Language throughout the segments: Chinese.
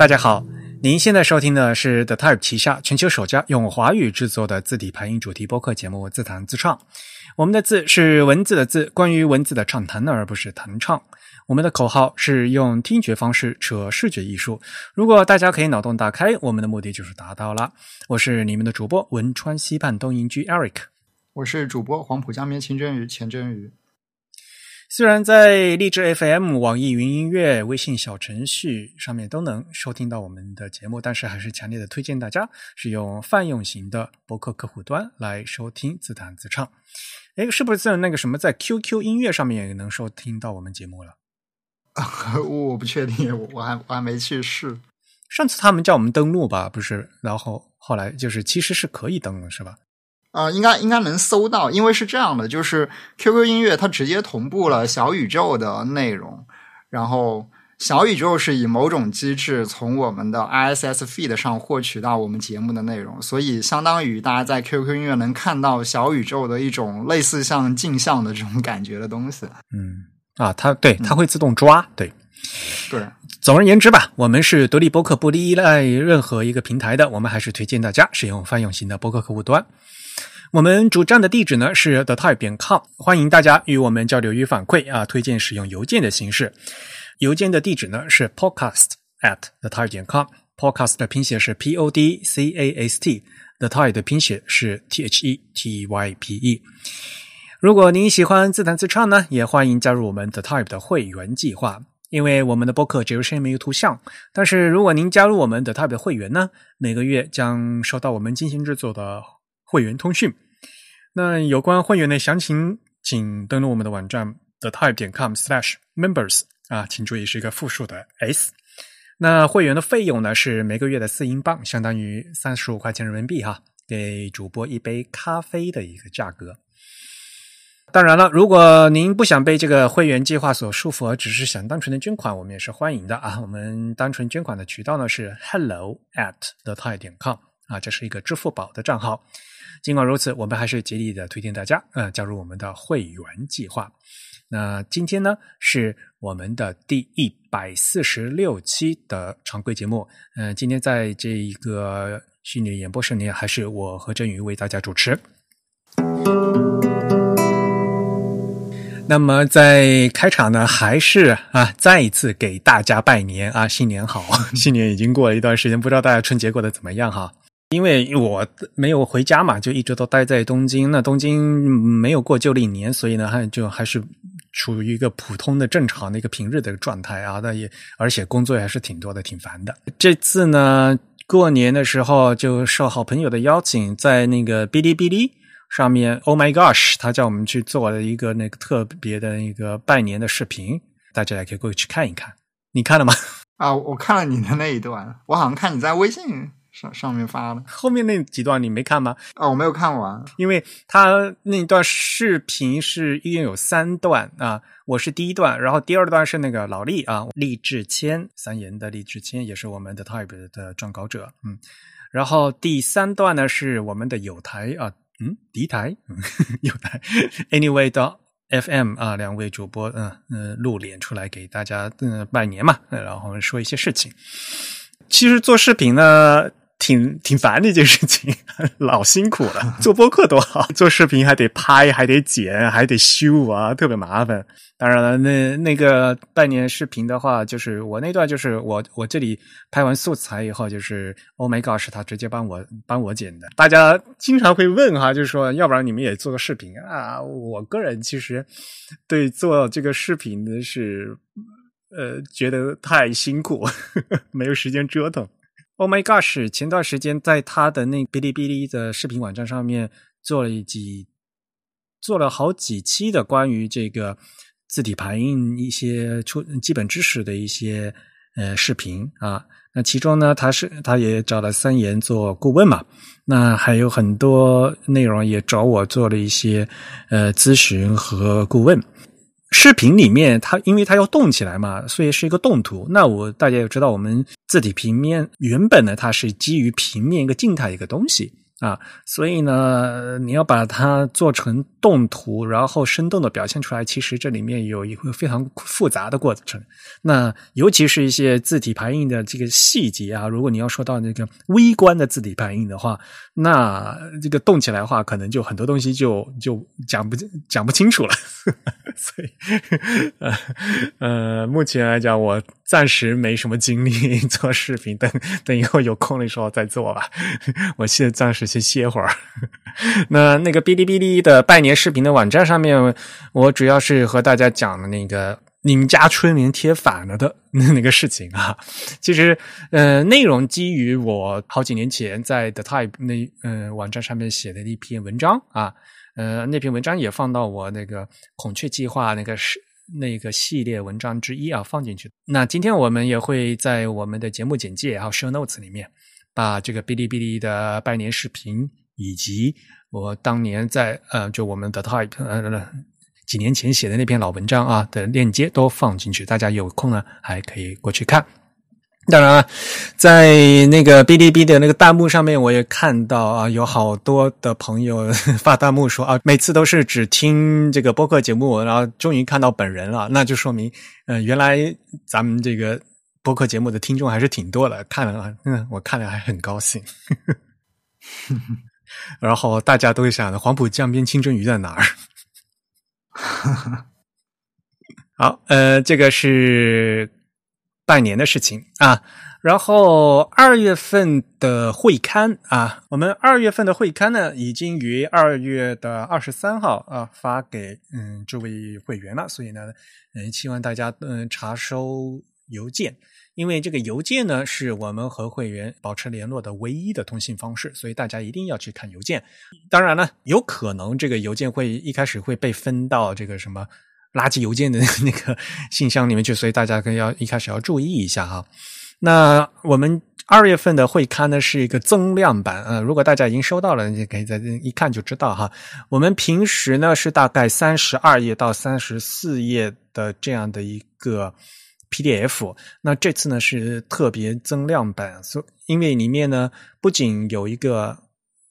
大家好，您现在收听的是 The Type 旗下全球首家用华语制作的字体排音主题播客节目《自弹自唱》。我们的字是文字的字，关于文字的畅谈，而不是弹唱。我们的口号是用听觉方式扯视觉艺术。如果大家可以脑洞大开，我们的目的就是达到了。我是你们的主播汶川西畔东营居 Eric，我是主播黄浦江边清蒸鱼钱蒸鱼。虽然在荔枝 FM、网易云音乐、微信小程序上面都能收听到我们的节目，但是还是强烈的推荐大家使用泛用型的博客客户端来收听自弹自唱。哎，是不是在那个什么，在 QQ 音乐上面也能收听到我们节目了？我不确定，我我还我还没去试。上次他们叫我们登录吧，不是？然后后来就是其实是可以登的，是吧？啊，应该应该能搜到，因为是这样的，就是 QQ 音乐它直接同步了小宇宙的内容，然后小宇宙是以某种机制从我们的 ISS feed 上获取到我们节目的内容，所以相当于大家在 QQ 音乐能看到小宇宙的一种类似像镜像的这种感觉的东西。嗯，啊，它对，它会自动抓，对，对。总而言之吧，我们是独立播客，不依赖任何一个平台的，我们还是推荐大家使用泛用型的播客客户端。我们主站的地址呢是 the type 点 com，欢迎大家与我们交流与反馈啊，推荐使用邮件的形式。邮件的地址呢是 podcast at the type 点 com，podcast 的拼写是 p o d c a s t，the type 的拼写是 t h e t y p e。如果您喜欢自弹自唱呢，也欢迎加入我们 the type 的会员计划。因为我们的播客只有声音没有图像，但是如果您加入我们的 type 的会员呢，每个月将收到我们精心制作的。会员通讯，那有关会员的详情，请登录我们的网站 thetype 点 com/slash/members 啊，请注意是一个复数的 s。那会员的费用呢是每个月的四英镑，相当于三十五块钱人民币哈，给主播一杯咖啡的一个价格。当然了，如果您不想被这个会员计划所束缚，而只是想单纯的捐款，我们也是欢迎的啊。我们单纯捐款的渠道呢是 hello at thetype 点 com 啊，这是一个支付宝的账号。尽管如此，我们还是极力的推荐大家，呃，加入我们的会员计划。那今天呢，是我们的第一百四十六期的常规节目。嗯，今天在这一个虚拟演播室里，还是我和振宇为大家主持。那么在开场呢，还是啊，再一次给大家拜年啊，新年好！新年已经过了一段时间，不知道大家春节过得怎么样哈？因为我没有回家嘛，就一直都待在东京。那东京没有过旧历年，所以呢，还就还是处于一个普通的、正常的一个平日的状态啊。那也而且工作还是挺多的，挺烦的。这次呢，过年的时候就受好朋友的邀请，在那个哔哩哔哩上面，Oh my gosh，他叫我们去做了一个那个特别的一个拜年的视频，大家也可以过去看一看。你看了吗？啊，我看了你的那一段，我好像看你在微信。上上面发了，后面那几段你没看吗？啊，我没有看完，因为他那段视频是一共有三段啊，我是第一段，然后第二段是那个老厉啊，厉志谦，三言的厉志谦也是我们的 Type 的撰稿者，嗯，然后第三段呢是我们的有台啊，嗯，敌台，有台，Anyway 的 FM 啊，两位主播嗯嗯露脸出来给大家嗯拜年嘛，然后说一些事情。其实做视频呢。挺挺烦的一件事情，老辛苦了。做播客多好，做视频还得拍，还得剪，还得修啊，特别麻烦。当然了，那那个拜年视频的话，就是我那段，就是我我这里拍完素材以后，就是 Oh my God，是他直接帮我帮我剪的。大家经常会问哈，就是说，要不然你们也做个视频啊？我个人其实对做这个视频的是呃觉得太辛苦，呵 呵没有时间折腾。Oh my gosh！前段时间在他的那哔哩哔哩的视频网站上面做了一几做了好几期的关于这个字体排印一些出基本知识的一些呃视频啊。那其中呢，他是他也找了三言做顾问嘛。那还有很多内容也找我做了一些呃咨询和顾问。视频里面，它因为它要动起来嘛，所以是一个动图。那我大家也知道，我们字体平面原本呢，它是基于平面一个静态一个东西啊，所以呢，你要把它做成动图，然后生动的表现出来，其实这里面有一个非常复杂的过程。那尤其是一些字体排印的这个细节啊，如果你要说到那个微观的字体排印的话，那这个动起来的话，可能就很多东西就就讲不讲不清楚了。所以，呃呃，目前来讲，我暂时没什么精力做视频，等等以后有空的时候再做吧。我现在暂时。先歇会儿。那那个哔哩哔哩的拜年视频的网站上面，我主要是和大家讲的那个你们家春联贴反了的 那个事情啊。其实，呃，内容基于我好几年前在 The Type 那呃网站上面写的一篇文章啊。呃，那篇文章也放到我那个孔雀计划那个是那个系列文章之一啊，放进去。那今天我们也会在我们的节目简介还有 show notes 里面。把这个哔哩哔哩的拜年视频，以及我当年在呃，就我们的 Type 呃几年前写的那篇老文章啊的链接都放进去，大家有空呢还可以过去看。当然了，在那个哔哩哔哩的那个弹幕上面，我也看到啊，有好多的朋友 发弹幕说啊，每次都是只听这个播客节目，然后终于看到本人了，那就说明，呃，原来咱们这个。播客节目的听众还是挺多的，看了，嗯，我看了还很高兴。然后大家都会想：黄浦江边清蒸鱼在哪儿？好，呃，这个是拜年的事情啊。然后二月份的会刊啊，我们二月份的会刊呢，已经于二月的二十三号啊发给嗯这位会员了，所以呢，嗯，希望大家嗯查收。邮件，因为这个邮件呢是我们和会员保持联络的唯一的通信方式，所以大家一定要去看邮件。当然呢，有可能这个邮件会一开始会被分到这个什么垃圾邮件的那个信箱里面去，所以大家可要一开始要注意一下哈。那我们二月份的会刊呢是一个增量版，呃，如果大家已经收到了，你可以在一看就知道哈。我们平时呢是大概三十二页到三十四页的这样的一个。PDF，那这次呢是特别增量版，所因为里面呢不仅有一个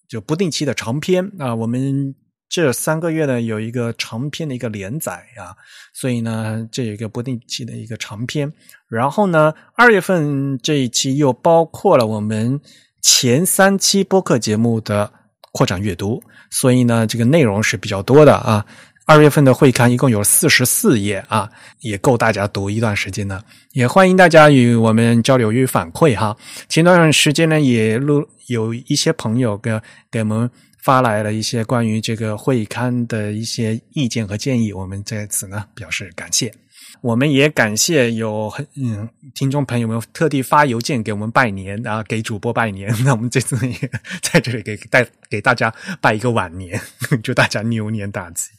就不定期的长篇啊，我们这三个月呢有一个长篇的一个连载啊，所以呢这有一个不定期的一个长篇，然后呢二月份这一期又包括了我们前三期播客节目的扩展阅读，所以呢这个内容是比较多的啊。二月份的会刊一共有四十四页啊，也够大家读一段时间了。也欢迎大家与我们交流与反馈哈。前段时间呢，也录有一些朋友给给我们发来了一些关于这个会刊的一些意见和建议，我们在此呢表示感谢。我们也感谢有很嗯听众朋友们特地发邮件给我们拜年啊，给主播拜年。那我们这次也在这里给带给大家拜一个晚年，祝大家牛年大吉。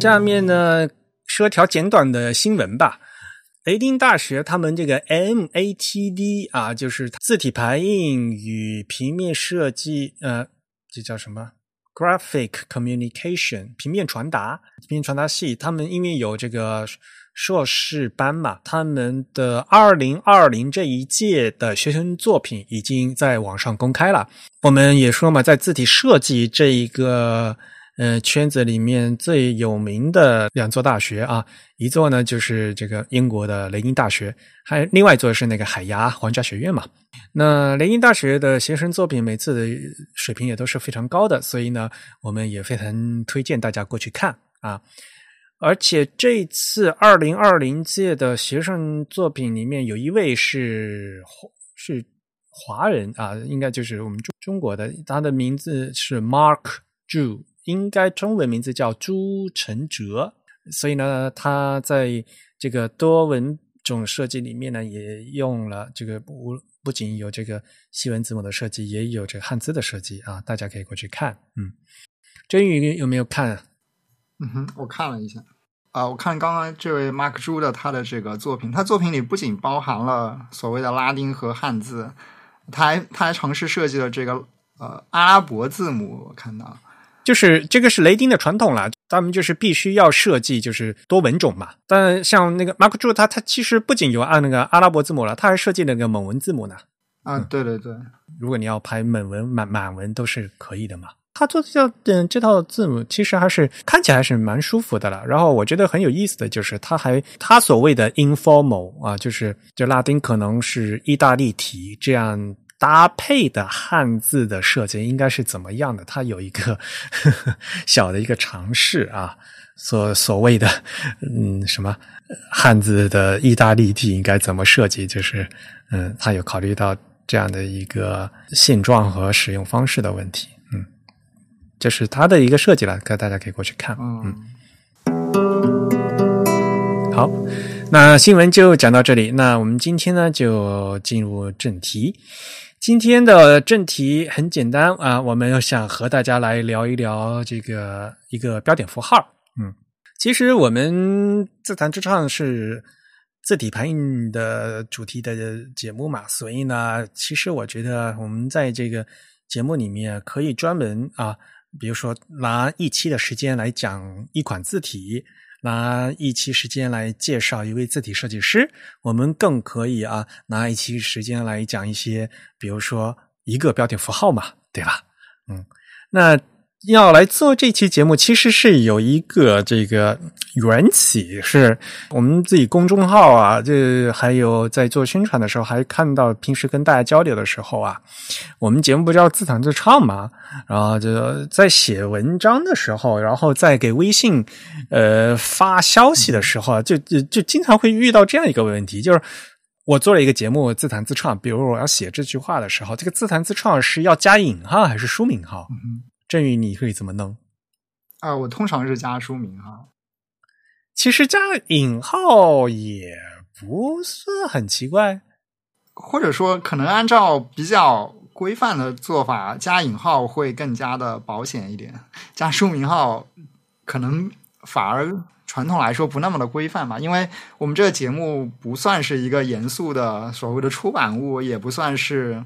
下面呢，说条简短的新闻吧。雷丁大学他们这个 MATD 啊，就是字体排印与平面设计，呃，这叫什么？Graphic Communication 平面传达，平面传达系。他们因为有这个硕士班嘛，他们的二零二零这一届的学生作品已经在网上公开了。我们也说嘛，在字体设计这一个。呃，圈子里面最有名的两座大学啊，一座呢就是这个英国的雷丁大学，还另外一座是那个海牙皇家学院嘛。那雷丁大学的学生作品每次的水平也都是非常高的，所以呢，我们也非常推荐大家过去看啊。而且这次二零二零届的学生作品里面有一位是是华人啊，应该就是我们中中国的，他的名字是 Mark Zhu。应该中文名字叫朱承哲，所以呢，他在这个多文种设计里面呢，也用了这个不不仅有这个西文字母的设计，也有这个汉字的设计啊，大家可以过去看。嗯，真宇有没有看？嗯哼，我看了一下啊，我看刚刚这位 Mark 朱的他的这个作品，他作品里不仅包含了所谓的拉丁和汉字，他还他还尝试设计了这个呃阿拉伯字母，我看到。就是这个是雷丁的传统了，他们就是必须要设计就是多文种嘛。但像那个 Mark Zhu，他他其实不仅有按那个阿拉伯字母了，他还设计那个蒙文字母呢。啊，对对对，如果你要排蒙文、满满文都是可以的嘛。他做这套嗯这套字母其实还是看起来还是蛮舒服的了。然后我觉得很有意思的就是，他还他所谓的 informal 啊，就是就拉丁可能是意大利体这样搭配的汉字的设计应该是怎么样的？他有一个呵 呵小的一个尝试啊，所所谓的嗯什么汉字的意大利体应该怎么设计？就是嗯，他有考虑到这样的一个现状和使用方式的问题。这是它的一个设计了，可大家可以过去看。嗯，好，那新闻就讲到这里。那我们今天呢，就进入正题。今天的正题很简单啊，我们要想和大家来聊一聊这个一个标点符号。嗯，其实我们自弹自唱是字体排印的主题的节目嘛，所以呢，其实我觉得我们在这个节目里面可以专门啊。比如说，拿一期的时间来讲一款字体，拿一期时间来介绍一位字体设计师，我们更可以啊，拿一期时间来讲一些，比如说一个标点符号嘛，对吧？嗯，那。要来做这期节目，其实是有一个这个缘起，是我们自己公众号啊，这还有在做宣传的时候，还看到平时跟大家交流的时候啊，我们节目不叫自弹自唱嘛，然后就在写文章的时候，然后在给微信呃发消息的时候，就就就经常会遇到这样一个问题，就是我做了一个节目自弹自唱，比如我要写这句话的时候，这个自弹自唱是要加引号还是书名号？振宇，你会怎么弄？啊，我通常是加书名哈。其实加引号也不是很奇怪，或者说可能按照比较规范的做法，加引号会更加的保险一点。加书名号可能反而传统来说不那么的规范吧，因为我们这个节目不算是一个严肃的所谓的出版物，也不算是。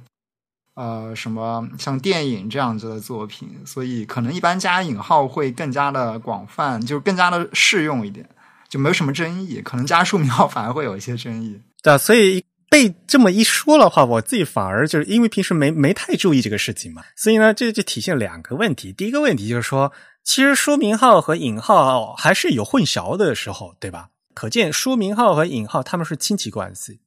呃，什么像电影这样子的作品，所以可能一般加引号会更加的广泛，就更加的适用一点，就没有什么争议。可能加书名号反而会有一些争议。对，所以被这么一说的话，我自己反而就是因为平时没没太注意这个事情嘛，所以呢，这就体现两个问题。第一个问题就是说，其实书名号和引号还是有混淆的时候，对吧？可见书名号和引号他们是亲戚关系。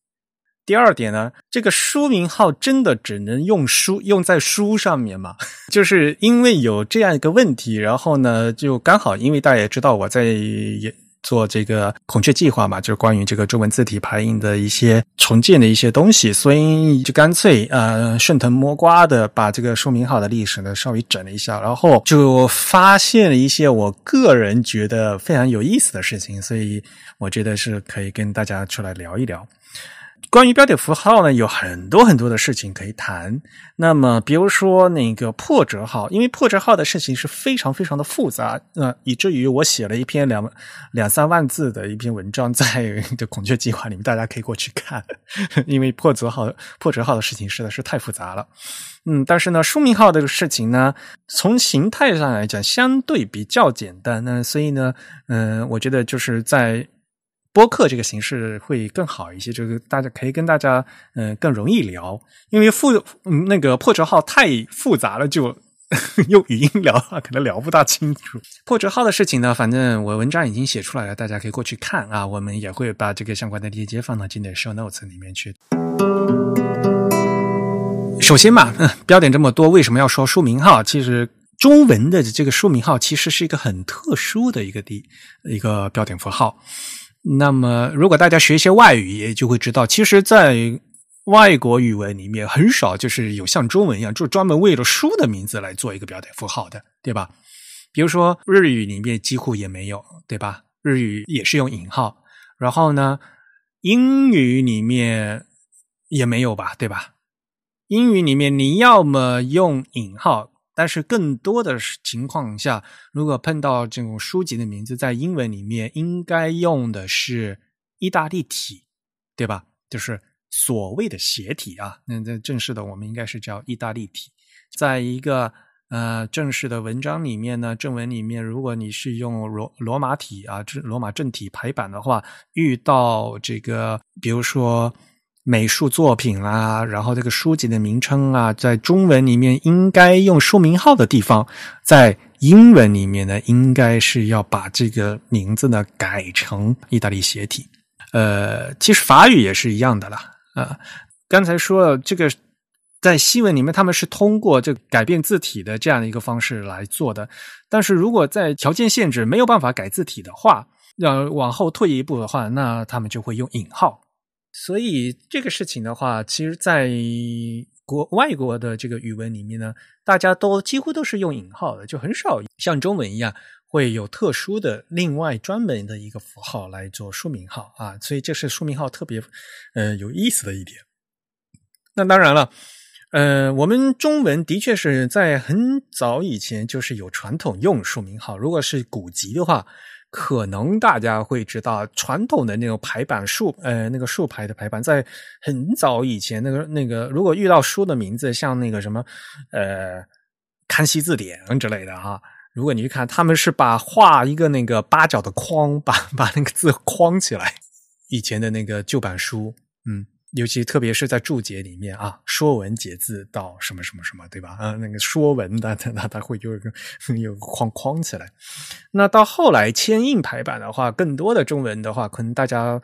第二点呢，这个书名号真的只能用书用在书上面吗？就是因为有这样一个问题，然后呢，就刚好因为大家也知道我在做这个孔雀计划嘛，就是关于这个中文字体排印的一些重建的一些东西，所以就干脆呃顺藤摸瓜的把这个书名号的历史呢稍微整了一下，然后就发现了一些我个人觉得非常有意思的事情，所以我觉得是可以跟大家出来聊一聊。关于标点符号呢，有很多很多的事情可以谈。那么，比如说那个破折号，因为破折号的事情是非常非常的复杂，呃，以至于我写了一篇两两三万字的一篇文章在 这孔雀计划里面，大家可以过去看。因为破折号破折号的事情实在是太复杂了。嗯，但是呢，书名号这个事情呢，从形态上来讲相对比较简单。那所以呢，嗯，我觉得就是在。播客这个形式会更好一些，就是大家可以跟大家嗯更容易聊，因为复嗯那个破折号太复杂了，就 用语音聊的话可能聊不大清楚。破折号的事情呢，反正我文章已经写出来了，大家可以过去看啊。我们也会把这个相关的链接放到今天的 show notes 里面去。首先嘛，标点这么多，为什么要说书名号？其实中文的这个书名号其实是一个很特殊的一个地一个标点符号。那么，如果大家学一些外语，也就会知道，其实，在外国语文里面，很少就是有像中文一样，就专门为了书的名字来做一个标点符号的，对吧？比如说日语里面几乎也没有，对吧？日语也是用引号，然后呢，英语里面也没有吧，对吧？英语里面你要么用引号。但是更多的情况下，如果碰到这种书籍的名字在英文里面，应该用的是意大利体，对吧？就是所谓的斜体啊。那在正式的，我们应该是叫意大利体。在一个呃正式的文章里面呢，正文里面，如果你是用罗罗马体啊，罗马正体排版的话，遇到这个，比如说美术作品啦，然后这个书籍的名称啊，在中文里面应该用书名号的地方，在英文里面呢，应该是要把这个名字呢改成意大利斜体。呃，其实法语也是一样的啦。啊，刚才说了这个。在西文里面，他们是通过这改变字体的这样的一个方式来做的。但是如果在条件限制没有办法改字体的话，要往后退一步的话，那他们就会用引号。所以这个事情的话，其实，在国外国的这个语文里面呢，大家都几乎都是用引号的，就很少像中文一样会有特殊的另外专门的一个符号来做书名号啊。所以这是书名号特别呃有意思的一点。那当然了。呃，我们中文的确是在很早以前就是有传统用书名号。如果是古籍的话，可能大家会知道传统的那种排版竖，呃，那个竖排的排版，在很早以前，那个那个，如果遇到书的名字，像那个什么，呃，康熙字典之类的哈，如果你去看，他们是把画一个那个八角的框，把把那个字框起来。以前的那个旧版书，嗯。尤其特别是在注解里面啊，《说文解字》到什么什么什么，对吧？啊，那个《说文》的，它它会有一个有个框框起来。那到后来铅印排版的话，更多的中文的话，可能大家。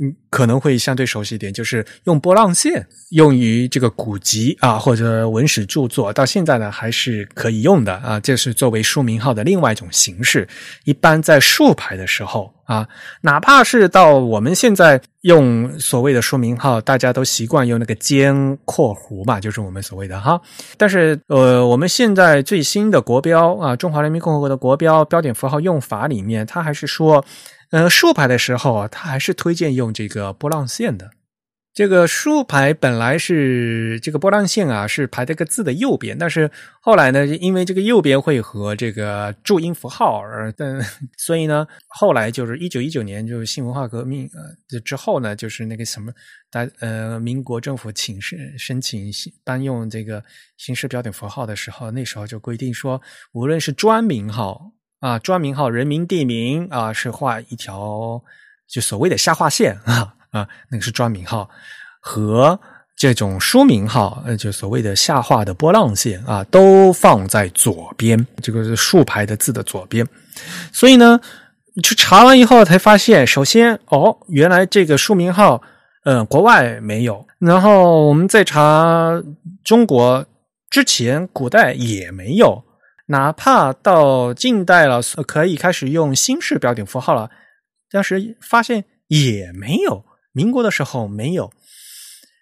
嗯，可能会相对熟悉一点，就是用波浪线用于这个古籍啊，或者文史著作，到现在呢还是可以用的啊。这是作为书名号的另外一种形式。一般在竖排的时候啊，哪怕是到我们现在用所谓的书名号，大家都习惯用那个尖括弧嘛，就是我们所谓的哈。但是呃，我们现在最新的国标啊，中华人民共和国的国标标点符号用法里面，它还是说。呃，竖排的时候啊，他还是推荐用这个波浪线的。这个竖排本来是这个波浪线啊，是排这个字的右边，但是后来呢，因为这个右边会和这个注音符号而，所以呢，后来就是一九一九年就是新文化革命呃之后呢，就是那个什么，大呃民国政府请申申请颁用这个形式标点符号的时候，那时候就规定说，无论是专名号。啊，专名号、人名、地名啊，是画一条就所谓的下划线啊啊，那个是专名号和这种书名号，呃，就所谓的下划的波浪线啊，都放在左边，这个是竖排的字的左边。所以呢，去查完以后才发现，首先哦，原来这个书名号，嗯，国外没有，然后我们再查中国之前古代也没有。哪怕到近代了，可以开始用新式标点符号了，当时发现也没有，民国的时候没有。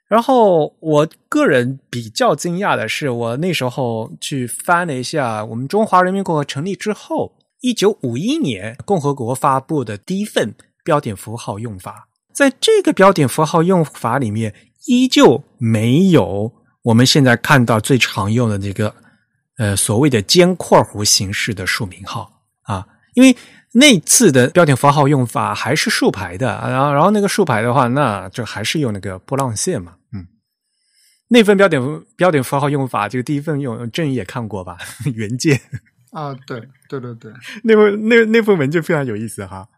然后我个人比较惊讶的是，我那时候去翻了一下我们中华人民共和国成立之后，一九五一年共和国发布的第一份标点符号用法，在这个标点符号用法里面，依旧没有我们现在看到最常用的这个。呃，所谓的尖括弧形式的署名号啊，因为那次的标点符号用法还是竖排的，然后然后那个竖排的话，那就还是用那个波浪线嘛，嗯，那份标点标点符号用法，就第一份用郑也看过吧，原件啊，对对对对，那份那那份文件非常有意思哈，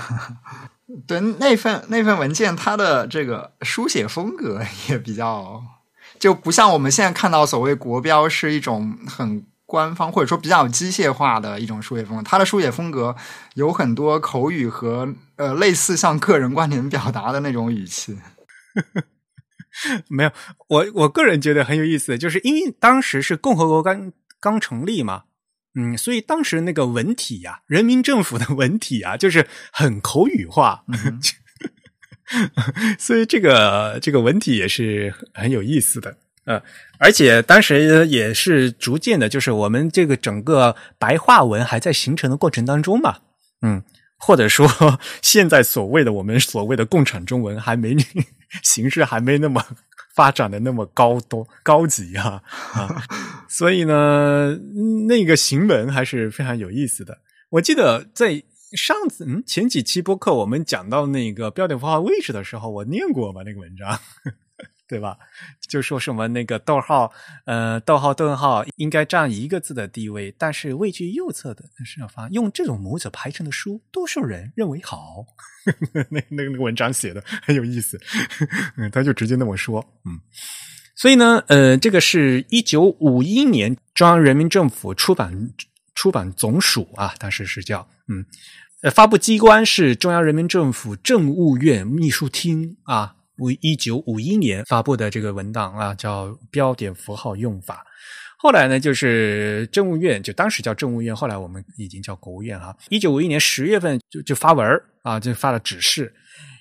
对那份那份文件，它的这个书写风格也比较。就不像我们现在看到所谓国标是一种很官方或者说比较机械化的一种书写风格，它的书写风格有很多口语和呃类似像个人观点表达的那种语气。没有，我我个人觉得很有意思，就是因为当时是共和国刚刚成立嘛，嗯，所以当时那个文体呀，人民政府的文体啊，就是很口语化。所以这个这个文体也是很有意思的，呃，而且当时也是逐渐的，就是我们这个整个白话文还在形成的过程当中嘛，嗯，或者说 现在所谓的我们所谓的共产中文还没 形式还没那么发展的那么高多高级啊啊，所以呢，那个行文还是非常有意思的。我记得在。上次嗯，前几期播客我们讲到那个标点符号位置的时候，我念过吧那个文章。对吧？就说什么那个逗号，呃，逗号顿号应该占一个字的地位，但是位居右侧的上方，用这种模子排成的书，多数人认为好。那那个那个文章写的很有意思，他就直接那么说，嗯。所以呢，呃，这个是一九五一年中央人民政府出版出版总署啊，当时是叫嗯，呃，发布机关是中央人民政府政务院秘书厅啊，五一九五一年发布的这个文档啊，叫标点符号用法。后来呢，就是政务院，就当时叫政务院，后来我们已经叫国务院啊。一九五一年十月份就就发文啊，就发了指示。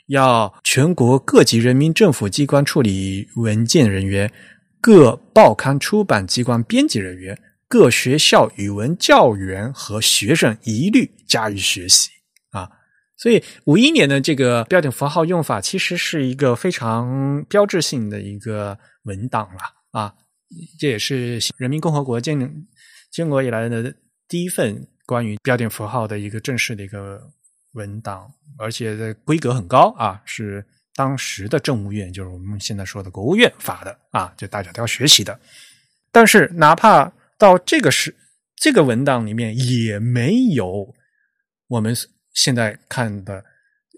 要全国各级人民政府机关处理文件人员、各报刊出版机关编辑人员、各学校语文教员和学生一律加以学习啊！所以五一年的这个标点符号用法，其实是一个非常标志性的一个文档了啊！这也是人民共和国建建国以来的第一份关于标点符号的一个正式的一个。文档，而且的规格很高啊，是当时的政务院，就是我们现在说的国务院发的啊，就大家都要学习的。但是，哪怕到这个时，这个文档里面也没有我们现在看的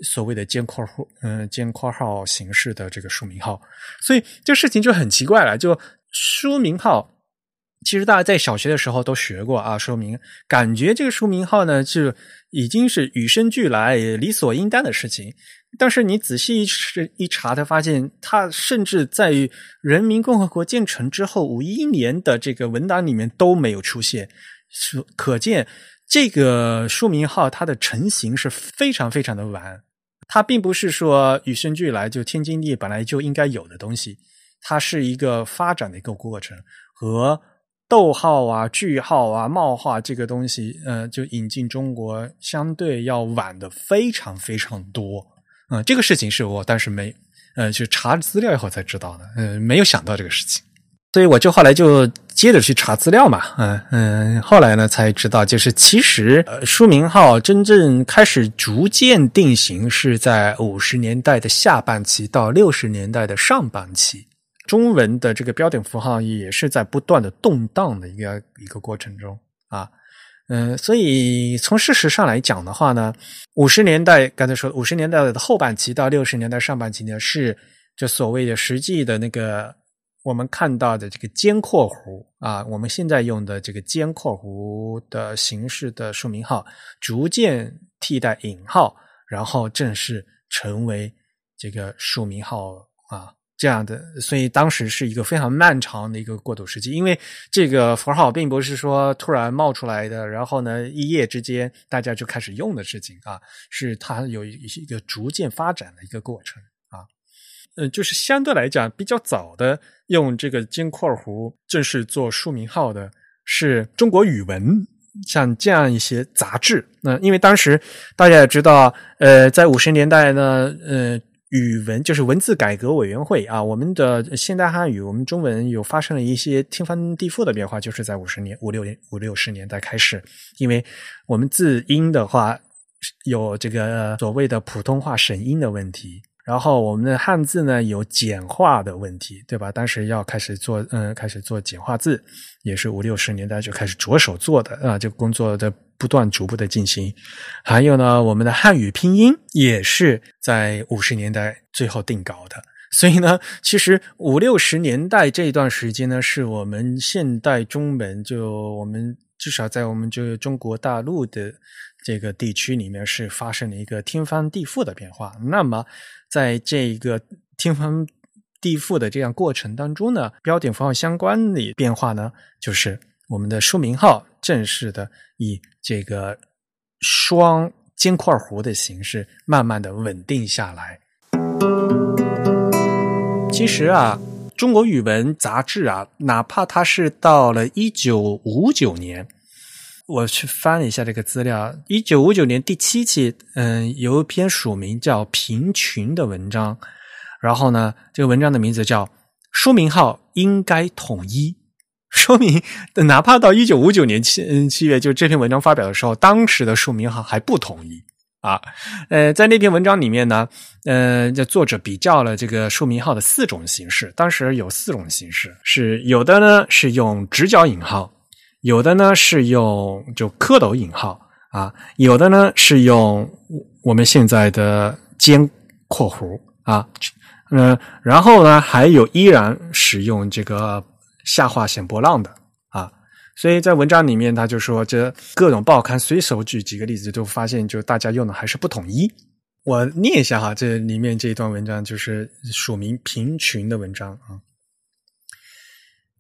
所谓的尖括号，嗯，尖括号形式的这个书名号，所以这事情就很奇怪了。就书名号，其实大家在小学的时候都学过啊，说明感觉这个书名号呢就。已经是与生俱来、理所应当的事情，但是你仔细是一查，才发现它甚至在于人民共和国建成之后五一年的这个文档里面都没有出现，是可见这个书名号它的成型是非常非常的晚，它并不是说与生俱来就天经地义本来就应该有的东西，它是一个发展的一个过程和。逗号啊、句号啊、冒号这个东西，呃，就引进中国相对要晚的非常非常多。嗯，这个事情是我当时没，呃，去查资料以后才知道的。嗯，没有想到这个事情，所以我就后来就接着去查资料嘛。嗯嗯，后来呢才知道，就是其实呃，书名号真正开始逐渐定型是在五十年代的下半期到六十年代的上半期。中文的这个标点符号也是在不断的动荡的一个一个过程中啊，嗯，所以从事实上来讲的话呢，五十年代刚才说五十年代的后半期到六十年代上半期呢，是就所谓的实际的那个我们看到的这个尖括弧啊，我们现在用的这个尖括弧的形式的书名号逐渐替代引号，然后正式成为这个书名号啊。这样的，所以当时是一个非常漫长的一个过渡时期，因为这个符号并不是说突然冒出来的，然后呢一夜之间大家就开始用的事情啊，是它有一一个逐渐发展的一个过程啊，嗯，就是相对来讲比较早的用这个金括弧正式做书名号的是中国语文，像这样一些杂志，那因为当时大家也知道，呃，在五十年代呢，呃。语文就是文字改革委员会啊，我们的现代汉语，我们中文有发生了一些天翻地覆的变化，就是在五十年、五六年、五六十年代开始，因为我们字音的话有这个所谓的普通话审音的问题。然后我们的汉字呢有简化的问题，对吧？当时要开始做，嗯，开始做简化字，也是五六十年代就开始着手做的啊，这个工作的不断逐步的进行。还有呢，我们的汉语拼音也是在五十年代最后定稿的。所以呢，其实五六十年代这一段时间呢，是我们现代中文就我们至少在我们就中国大陆的这个地区里面是发生了一个天翻地覆的变化。那么。在这一个天翻地覆的这样过程当中呢，标点符号相关的变化呢，就是我们的书名号正式的以这个双尖块弧的形式，慢慢的稳定下来。其实啊，中国语文杂志啊，哪怕它是到了一九五九年。我去翻了一下这个资料，一九五九年第七期，嗯，有一篇署名叫“贫群”的文章，然后呢，这个文章的名字叫《书名号应该统一》，说明哪怕到一九五九年七嗯七月，就这篇文章发表的时候，当时的书名号还不统一啊。呃，在那篇文章里面呢，呃，这作者比较了这个书名号的四种形式。当时有四种形式，是有的呢是用直角引号，有的呢是用就蝌蚪引号啊，有的呢是用我们现在的尖括弧啊，嗯，然后呢还有依然使用这个下划线波浪的啊。所以在文章里面，他就说，这各种报刊随手举几个例子，就发现就大家用的还是不统一。我念一下哈，这里面这一段文章就是署名贫群的文章啊。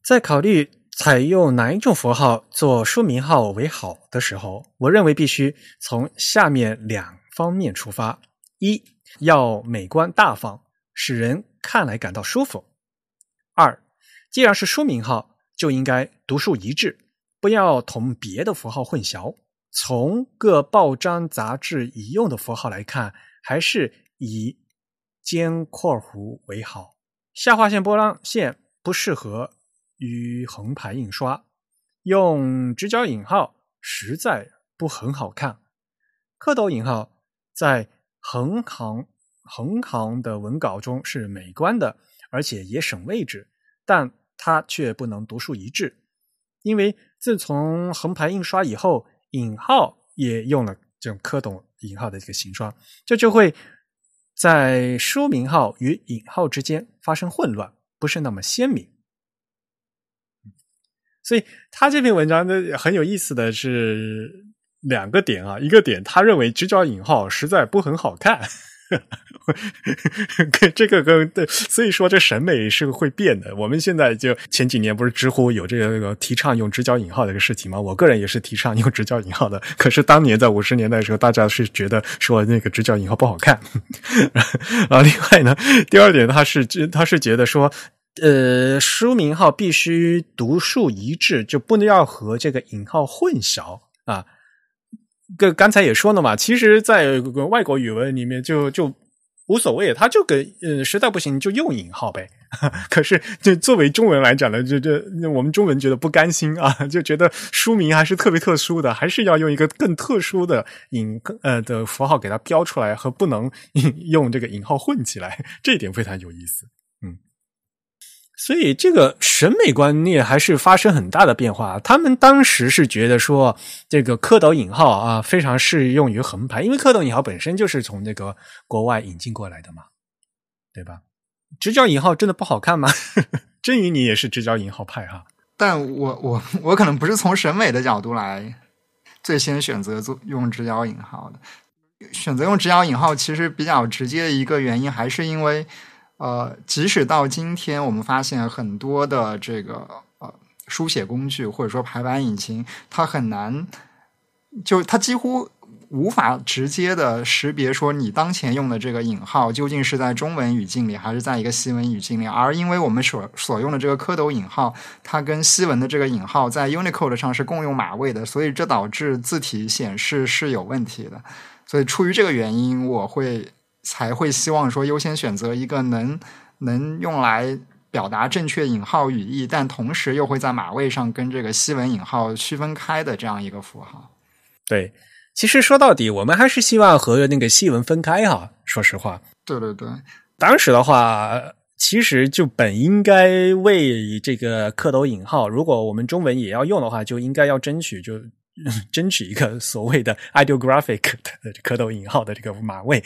在考虑采用哪一种符号做书名号为好的时候，我认为必须从下面两方面出发：一要美观大方，使人看来感到舒服；二，既然是书名号，就应该读数一致。不要同别的符号混淆。从各报章杂志已用的符号来看，还是以尖括弧为好。下划线波浪线不适合于横排印刷，用直角引号实在不很好看。蝌蚪引号在横行横行的文稿中是美观的，而且也省位置，但它却不能独树一帜，因为。自从横排印刷以后，引号也用了这种蝌蚪引号的这个形状，这就会在书名号与引号之间发生混乱，不是那么鲜明。所以他这篇文章的很有意思的是两个点啊，一个点他认为直角引号实在不很好看。这个跟对，所以说这审美是会变的。我们现在就前几年不是知乎有这个这个提倡用直角引号的一个事情吗？我个人也是提倡用直角引号的。可是当年在五十年代的时候，大家是觉得说那个直角引号不好看。然后另外呢，第二点他是他是觉得说，呃，书名号必须读数一致，就不能要和这个引号混淆啊。个刚才也说了嘛，其实，在外国语文里面就就无所谓，他就给呃实在不行就用引号呗。可是，就作为中文来讲呢，就就我们中文觉得不甘心啊，就觉得书名还是特别特殊的，还是要用一个更特殊的引呃的符号给它标出来，和不能用这个引号混起来，这一点非常有意思。所以，这个审美观念还是发生很大的变化。他们当时是觉得说，这个蝌蚪引号啊，非常适用于横排，因为蝌蚪引号本身就是从那个国外引进过来的嘛，对吧？直角引号真的不好看吗？真宇，你也是直角引号派哈？但我我我可能不是从审美的角度来最先选择做用直角引号的。选择用直角引号，其实比较直接的一个原因，还是因为。呃，即使到今天，我们发现很多的这个呃书写工具或者说排版引擎，它很难，就它几乎无法直接的识别说你当前用的这个引号究竟是在中文语境里还是在一个西文语境里。而因为我们所所用的这个蝌蚪引号，它跟西文的这个引号在 Unicode 上是共用码位的，所以这导致字体显示是有问题的。所以出于这个原因，我会。才会希望说优先选择一个能能用来表达正确引号语义，但同时又会在码位上跟这个西文引号区分开的这样一个符号。对，其实说到底，我们还是希望和那个西文分开哈。说实话，对对对，当时的话，其实就本应该为这个蝌蚪引号，如果我们中文也要用的话，就应该要争取就。争取一个所谓的 ideographic 的蝌蚪引号的这个马位，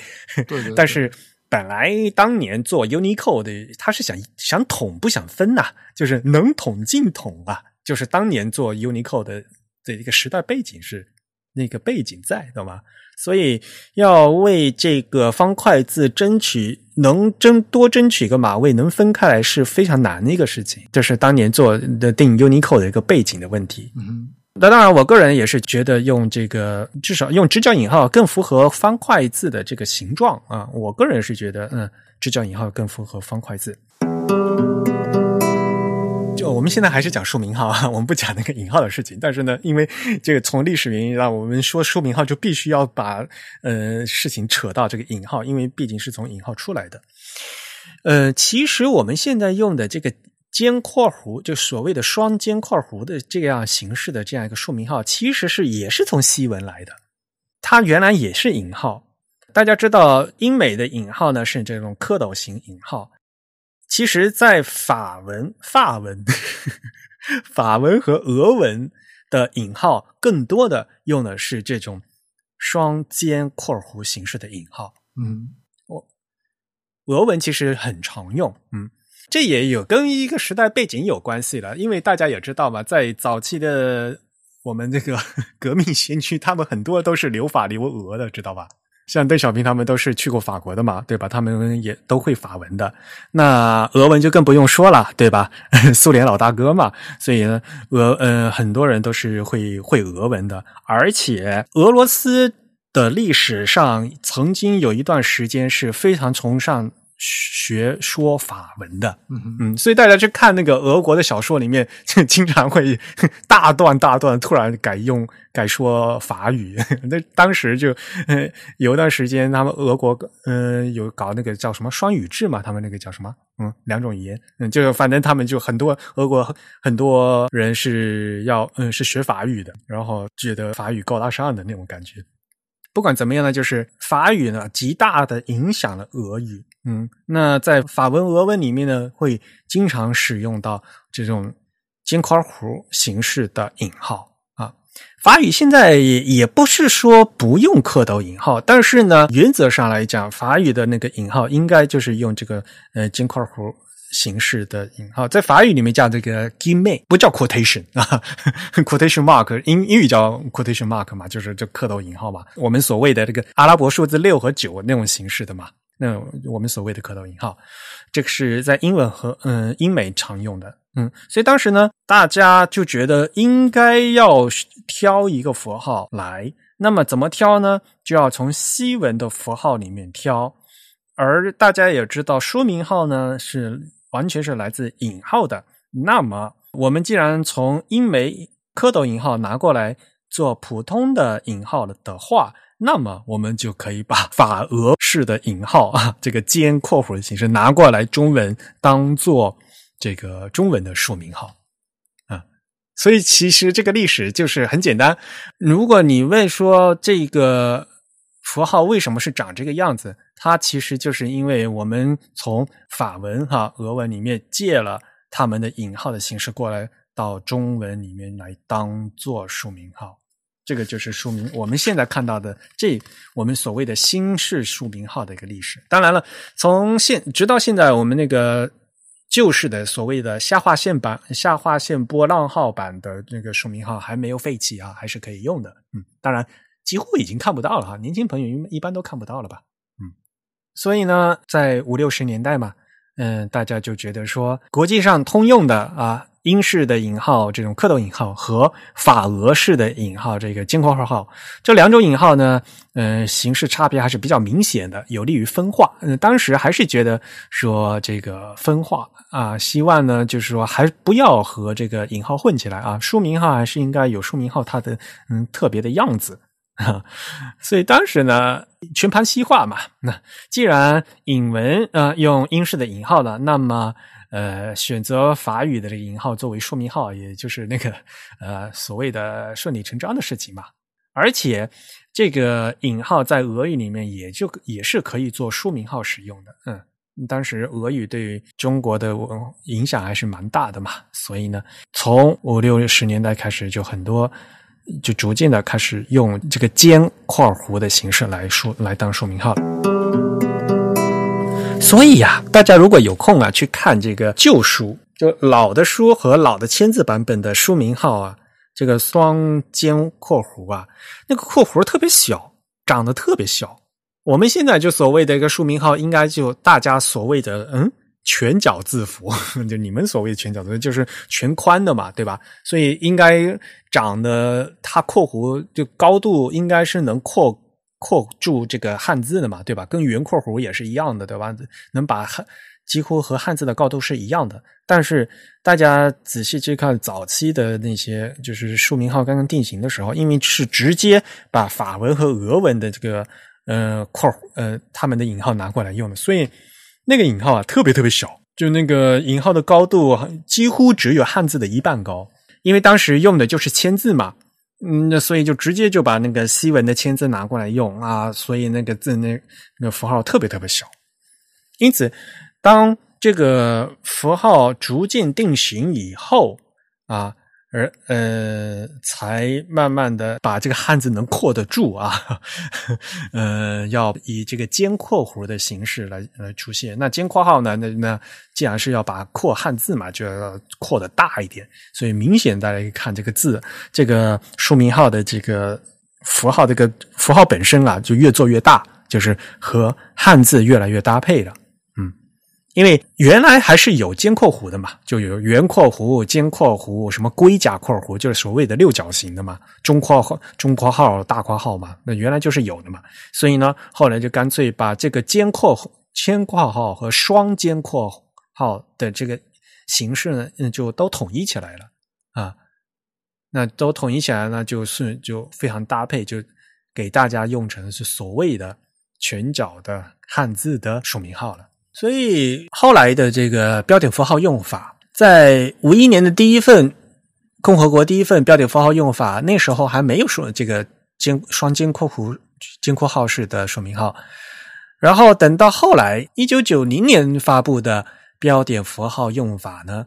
但是本来当年做 Unicode 的，他是想想统不想分呐，就是能统尽统啊，就是当年做 Unicode 的这一个时代背景是那个背景在，懂吗？所以要为这个方块字争取能争多争取一个马位，能分开来是非常难的一个事情，这是当年做的定 Unicode 的一个背景的问题。嗯。那当然，我个人也是觉得用这个至少用直角引号更符合方块字的这个形状啊。我个人是觉得，嗯，直角引号更符合方块字。就我们现在还是讲书名号啊，我们不讲那个引号的事情。但是呢，因为这个从历史原因，让我们说书名号就必须要把呃事情扯到这个引号，因为毕竟是从引号出来的。呃，其实我们现在用的这个。尖括弧就所谓的双尖括弧的这样形式的这样一个书名号，其实是也是从西文来的。它原来也是引号，大家知道英美的引号呢是这种蝌蚪型引号，其实，在法文、法文、法文和俄文的引号，更多的用的是这种双尖括弧形式的引号。嗯，我俄文其实很常用，嗯，这也有跟一个时代背景有关系了，因为大家也知道嘛，在早期的我们这个 革命先驱，他们很多都是留法留俄的，知道吧？像邓小平他们都是去过法国的嘛，对吧？他们也都会法文的，那俄文就更不用说了，对吧？苏联老大哥嘛，所以呢，俄呃很多人都是会会俄文的，而且俄罗斯的历史上曾经有一段时间是非常崇尚。学说法文的，嗯嗯，所以大家去看那个俄国的小说里面，经常会大段大段突然改用改说法语。那当时就 有一段时间，他们俄国嗯有搞那个叫什么双语制嘛，他们那个叫什么嗯两种语言，嗯，就反正他们就很多俄国很多人是要嗯是学法语的，然后觉得法语高大上的那种感觉。不管怎么样呢，就是法语呢极大的影响了俄语。嗯，那在法文、俄文里面呢，会经常使用到这种尖括弧形式的引号啊。法语现在也也不是说不用蝌蚪引号，但是呢，原则上来讲，法语的那个引号应该就是用这个呃尖括弧。形式的引号在法语里面叫这个 g i m e 不叫 quotation 啊，quotation mark 英英语叫 quotation mark 嘛，就是这蝌蚪引号嘛。我们所谓的这个阿拉伯数字六和九那种形式的嘛，那我们所谓的蝌蚪引号，这个是在英文和嗯英美常用的。嗯，所以当时呢，大家就觉得应该要挑一个符号来，那么怎么挑呢？就要从西文的符号里面挑，而大家也知道说明号呢是。完全是来自引号的。那么，我们既然从英美蝌蚪引号拿过来做普通的引号了的话，那么我们就可以把法俄式的引号啊，这个尖括弧的形式拿过来中文当做这个中文的说明号啊。所以，其实这个历史就是很简单。如果你问说这个符号为什么是长这个样子？它其实就是因为我们从法文哈俄文里面借了他们的引号的形式过来到中文里面来当做书名号，这个就是书名我们现在看到的这我们所谓的新式书名号的一个历史。当然了，从现直到现在，我们那个旧式的所谓的下划线版、下划线波浪号版的那个书名号还没有废弃啊，还是可以用的。嗯，当然几乎已经看不到了哈，年轻朋友一般都看不到了吧。嗯所以呢，在五六十年代嘛，嗯，大家就觉得说，国际上通用的啊，英式的引号这种蝌蚪引号和法俄式的引号这个尖括号号这两种引号呢，嗯，形式差别还是比较明显的，有利于分化。嗯，当时还是觉得说这个分化啊，希望呢，就是说还不要和这个引号混起来啊，书名号还是应该有书名号它的嗯特别的样子。所以当时呢，全盘西化嘛。那既然引文呃用英式的引号了，那么呃选择法语的这个引号作为说明号，也就是那个呃所谓的顺理成章的事情嘛。而且这个引号在俄语里面也就也是可以做说明号使用的。嗯，当时俄语对中国的影响还是蛮大的嘛。所以呢，从五六十年代开始，就很多。就逐渐的开始用这个尖括弧的形式来说来当说明号了。所以呀，大家如果有空啊，去看这个旧书，就老的书和老的签字版本的书名号啊，这个双尖括弧啊，那个括弧特别小，长得特别小。我们现在就所谓的一个书名号，应该就大家所谓的嗯。全角字符，就你们所谓的全角字，就是全宽的嘛，对吧？所以应该长得它括弧就高度应该是能括括住这个汉字的嘛，对吧？跟圆括弧也是一样的，对吧？能把汉几乎和汉字的高度是一样的。但是大家仔细去看早期的那些，就是书名号刚刚定型的时候，因为是直接把法文和俄文的这个呃括呃他们的引号拿过来用的，所以。那个引号啊，特别特别小，就那个引号的高度几乎只有汉字的一半高，因为当时用的就是签字嘛。嗯，那所以就直接就把那个西文的签字拿过来用啊，所以那个字那那个符号特别特别小。因此，当这个符号逐渐定型以后啊。而呃，才慢慢的把这个汉字能括得住啊，呃，要以这个尖括弧的形式来来出现。那尖括号呢？那那既然是要把括汉字嘛，就要扩的大一点。所以明显大家一看这个字，这个书名号的这个符号，这个符号本身啊，就越做越大，就是和汉字越来越搭配了。因为原来还是有尖括弧的嘛，就有圆括弧、尖括弧、什么龟甲括弧，就是所谓的六角形的嘛，中括号、中括号、大括号嘛，那原来就是有的嘛。所以呢，后来就干脆把这个尖括尖括号和双尖括号的这个形式呢，嗯，就都统一起来了啊。那都统一起来呢，就是就非常搭配，就给大家用成是所谓的全角的汉字的署名号了。所以后来的这个标点符号用法，在五一年的第一份共和国第一份标点符号用法，那时候还没有说这个尖双尖括弧尖括号式的说明号。然后等到后来一九九零年发布的标点符号用法呢，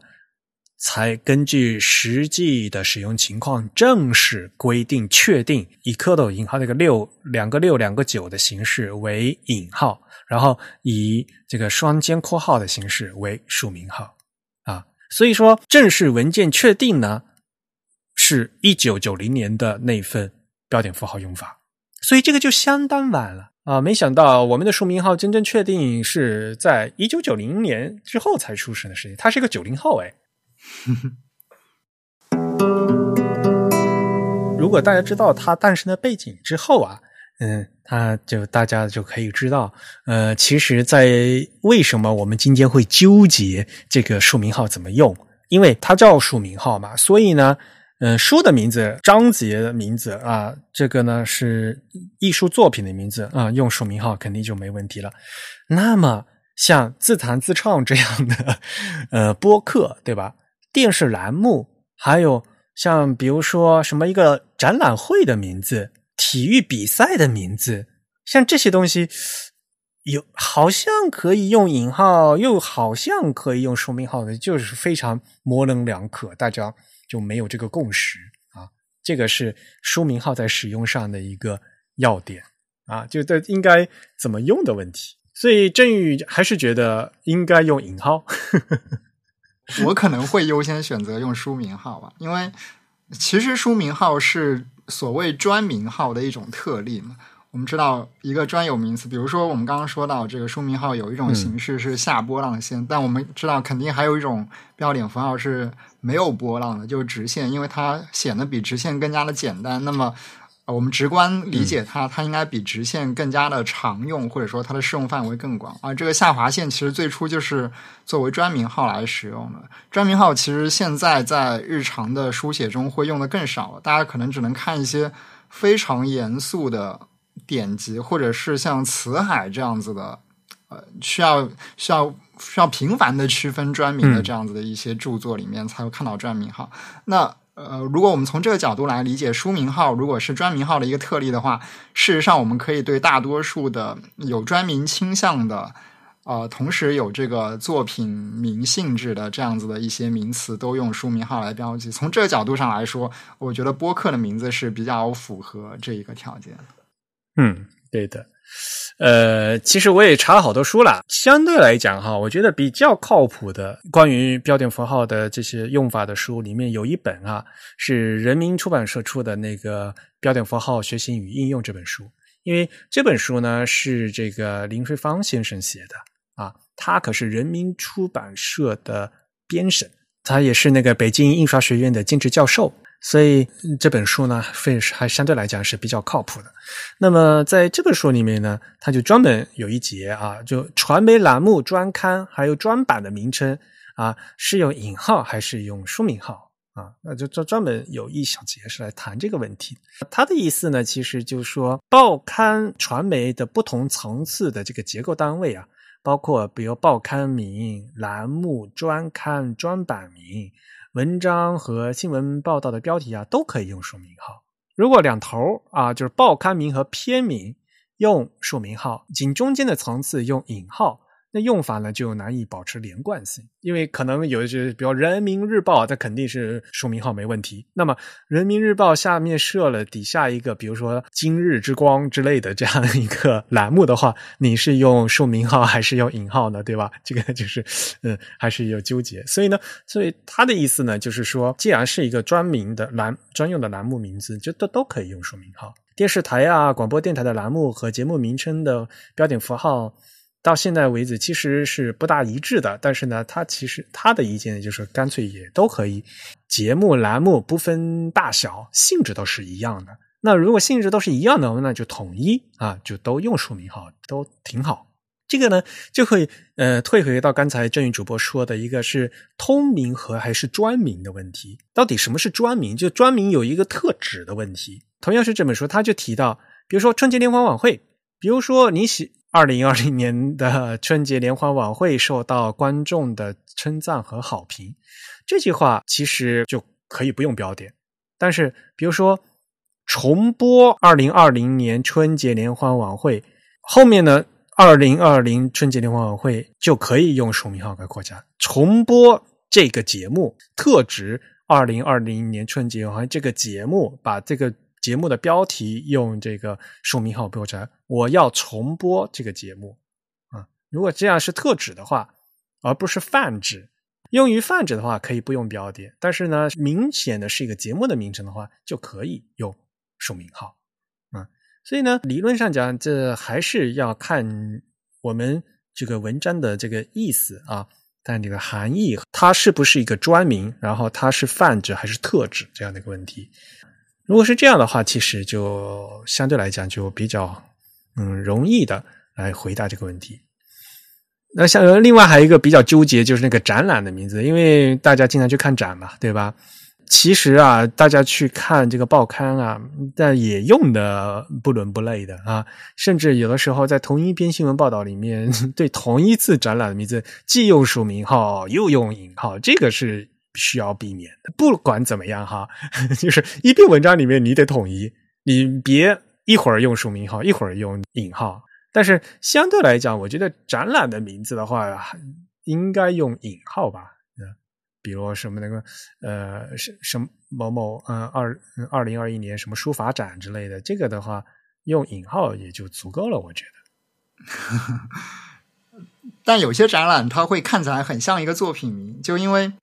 才根据实际的使用情况正式规定确定以蝌蚪引号这个六两个六两个九的形式为引号。然后以这个双尖括号的形式为署名号啊，所以说正式文件确定呢，是一九九零年的那份标点符号用法，所以这个就相当晚了啊！没想到我们的署名号真正确定是在一九九零年之后才出生的事情，它是一个九零后哎。如果大家知道它诞生的背景之后啊。嗯，他就大家就可以知道，呃，其实，在为什么我们今天会纠结这个署名号怎么用？因为它叫署名号嘛，所以呢，嗯，书的名字、章节的名字啊，这个呢是艺术作品的名字啊，用署名号肯定就没问题了。那么，像自弹自唱这样的 呃播客，对吧？电视栏目，还有像比如说什么一个展览会的名字。体育比赛的名字，像这些东西，有好像可以用引号，又好像可以用说明号的，就是非常模棱两可，大家就没有这个共识啊。这个是书名号在使用上的一个要点啊，就在应该怎么用的问题。所以郑宇还是觉得应该用引号。我可能会优先选择用书名号吧，因为其实书名号是。所谓专名号的一种特例嘛，我们知道一个专有名词，比如说我们刚刚说到这个书名号有一种形式是下波浪线，但我们知道肯定还有一种标点符号是没有波浪的，就是直线，因为它显得比直线更加的简单。那么。我们直观理解它，它应该比直线更加的常用，或者说它的适用范围更广。而这个下划线其实最初就是作为专名号来使用的。专名号其实现在在日常的书写中会用的更少了，大家可能只能看一些非常严肃的典籍，或者是像《辞海》这样子的，呃，需要需要需要频繁的区分专名的这样子的一些著作里面才会看到专名号。那呃，如果我们从这个角度来理解书名号，如果是专名号的一个特例的话，事实上我们可以对大多数的有专名倾向的，呃，同时有这个作品名性质的这样子的一些名词，都用书名号来标记。从这个角度上来说，我觉得播客的名字是比较符合这一个条件。嗯，对的。呃，其实我也查了好多书了，相对来讲哈，我觉得比较靠谱的关于标点符号的这些用法的书里面有一本啊，是人民出版社出的那个《标点符号学习与应用》这本书，因为这本书呢是这个林瑞芳先生写的啊，他可是人民出版社的编审，他也是那个北京印刷学院的兼职教授。所以这本书呢，非还相对来讲是比较靠谱的。那么在这本书里面呢，它就专门有一节啊，就传媒栏目、专刊还有专版的名称啊，是用引号还是用书名号啊？那就专专门有一小节是来谈这个问题。他的意思呢，其实就是说，报刊传媒的不同层次的这个结构单位啊，包括比如报刊名、栏目、专刊、专版名。文章和新闻报道的标题啊，都可以用书名号如果两头啊，就是报刊名和篇名用书名号，仅中间的层次用引号。那用法呢就难以保持连贯性，因为可能有一些，比如《人民日报》，它肯定是署名号没问题。那么《人民日报》下面设了底下一个，比如说“今日之光”之类的这样一个 栏目的话，你是用署名号还是用引号呢？对吧？这个就是，嗯，还是有纠结。所以呢，所以他的意思呢，就是说，既然是一个专名的栏专用的栏目名字，就都都可以用署名号。电视台啊、广播电台的栏目和节目名称的标点符号。到现在为止，其实是不大一致的。但是呢，他其实他的意见就是干脆也都可以，节目栏目不分大小，性质都是一样的。那如果性质都是一样的，那就统一啊，就都用署名号，都挺好。这个呢，就会呃退回到刚才郑宇主播说的一个是通名和还是专名的问题。到底什么是专名？就专名有一个特指的问题。同样是这本书，他就提到，比如说春节联欢晚会，比如说你喜。二零二零年的春节联欢晚会受到观众的称赞和好评，这句话其实就可以不用标点。但是，比如说重播二零二零年春节联欢晚会，后面呢，二零二零春节联欢晚会就可以用署名号概括加重播这个节目，特指二零二零年春节联欢这个节目，把这个。节目的标题用这个署名号标着，我要重播这个节目啊。如果这样是特指的话，而不是泛指，用于泛指的话可以不用标点。但是呢，明显的是一个节目的名称的话，就可以用署名号啊。所以呢，理论上讲，这还是要看我们这个文章的这个意思啊，但这个含义，它是不是一个专名，然后它是泛指还是特指这样的一个问题。如果是这样的话，其实就相对来讲就比较嗯容易的来回答这个问题。那像另外还有一个比较纠结，就是那个展览的名字，因为大家经常去看展嘛，对吧？其实啊，大家去看这个报刊啊，但也用的不伦不类的啊，甚至有的时候在同一篇新闻报道里面，对同一次展览的名字既用署名号又用引号，这个是。需要避免的，不管怎么样哈，就是一篇文章里面你得统一，你别一会儿用署名号，一会儿用引号。但是相对来讲，我觉得展览的名字的话，应该用引号吧？比如什么那个呃，什什么某某嗯二二零二一年什么书法展之类的，这个的话用引号也就足够了，我觉得。但有些展览它会看起来很像一个作品名，就因为。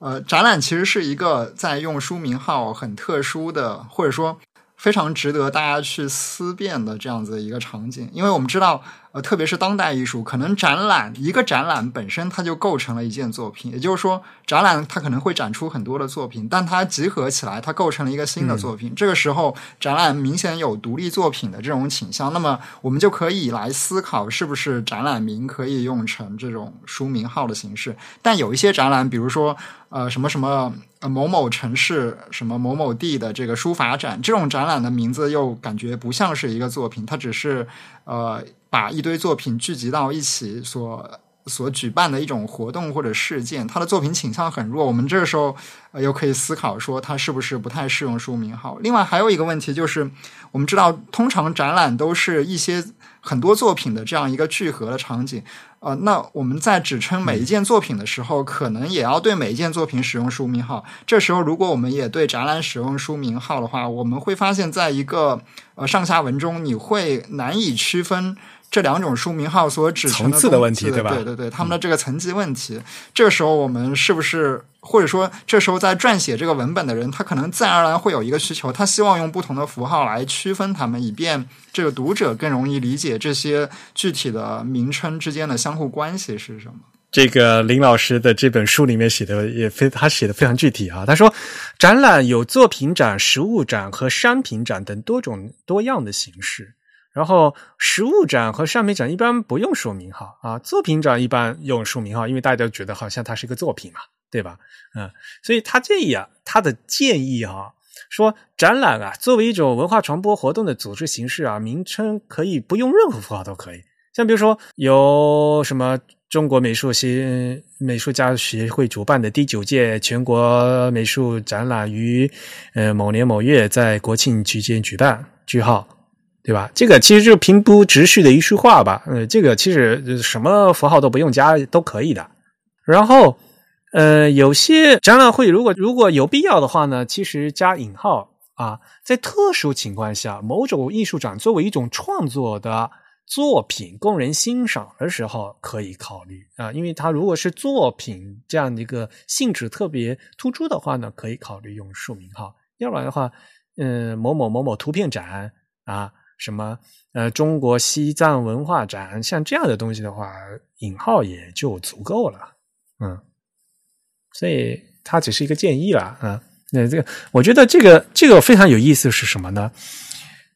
呃，展览其实是一个在用书名号很特殊的，或者说非常值得大家去思辨的这样子一个场景，因为我们知道。呃，特别是当代艺术，可能展览一个展览本身它就构成了一件作品，也就是说，展览它可能会展出很多的作品，但它集合起来，它构成了一个新的作品。这个时候，展览明显有独立作品的这种倾向，那么我们就可以来思考，是不是展览名可以用成这种书名号的形式？但有一些展览，比如说呃什么什么呃某某城市什么某某地的这个书法展，这种展览的名字又感觉不像是一个作品，它只是呃。把一堆作品聚集到一起所所举办的一种活动或者事件，他的作品倾向很弱。我们这个时候又可以思考说，他是不是不太适用书名号？另外还有一个问题就是，我们知道通常展览都是一些很多作品的这样一个聚合的场景。呃，那我们在指称每一件作品的时候，可能也要对每一件作品使用书名号。这时候，如果我们也对展览使用书名号的话，我们会发现，在一个呃上下文中，你会难以区分。这两种书名号所指层次的问题，对吧？对对对，他们的这个层级问题，这个时候我们是不是，或者说这时候在撰写这个文本的人，他可能自然而然会有一个需求，他希望用不同的符号来区分他们，以便这个读者更容易理解这些具体的名称之间的相互关系是什么。这个林老师的这本书里面写的也非他写的非常具体啊，他说展览有作品展、实物展和商品展等多种多样的形式。然后，实物展和商品展一般不用署名号啊，作品展一般用署名号，因为大家觉得好像它是一个作品嘛，对吧？嗯，所以他建议啊，他的建议啊，说展览啊，作为一种文化传播活动的组织形式啊，名称可以不用任何符号都可以像比如说有什么中国美术协美术家协会主办的第九届全国美术展览于呃某年某月在国庆期间举办，句号，对吧？这个其实就是平铺直叙的一句话吧。呃，这个其实什么符号都不用加都可以的。然后呃，有些展览会如果如果有必要的话呢，其实加引号啊，在特殊情况下，某种艺术展作为一种创作的。作品供人欣赏的时候可以考虑啊，因为它如果是作品这样的一个性质特别突出的话呢，可以考虑用署名号。要不然的话，嗯，某某某某图片展啊，什么呃中国西藏文化展，像这样的东西的话，引号也就足够了。嗯，所以它只是一个建议了啊。那这个我觉得这个这个非常有意思是什么呢？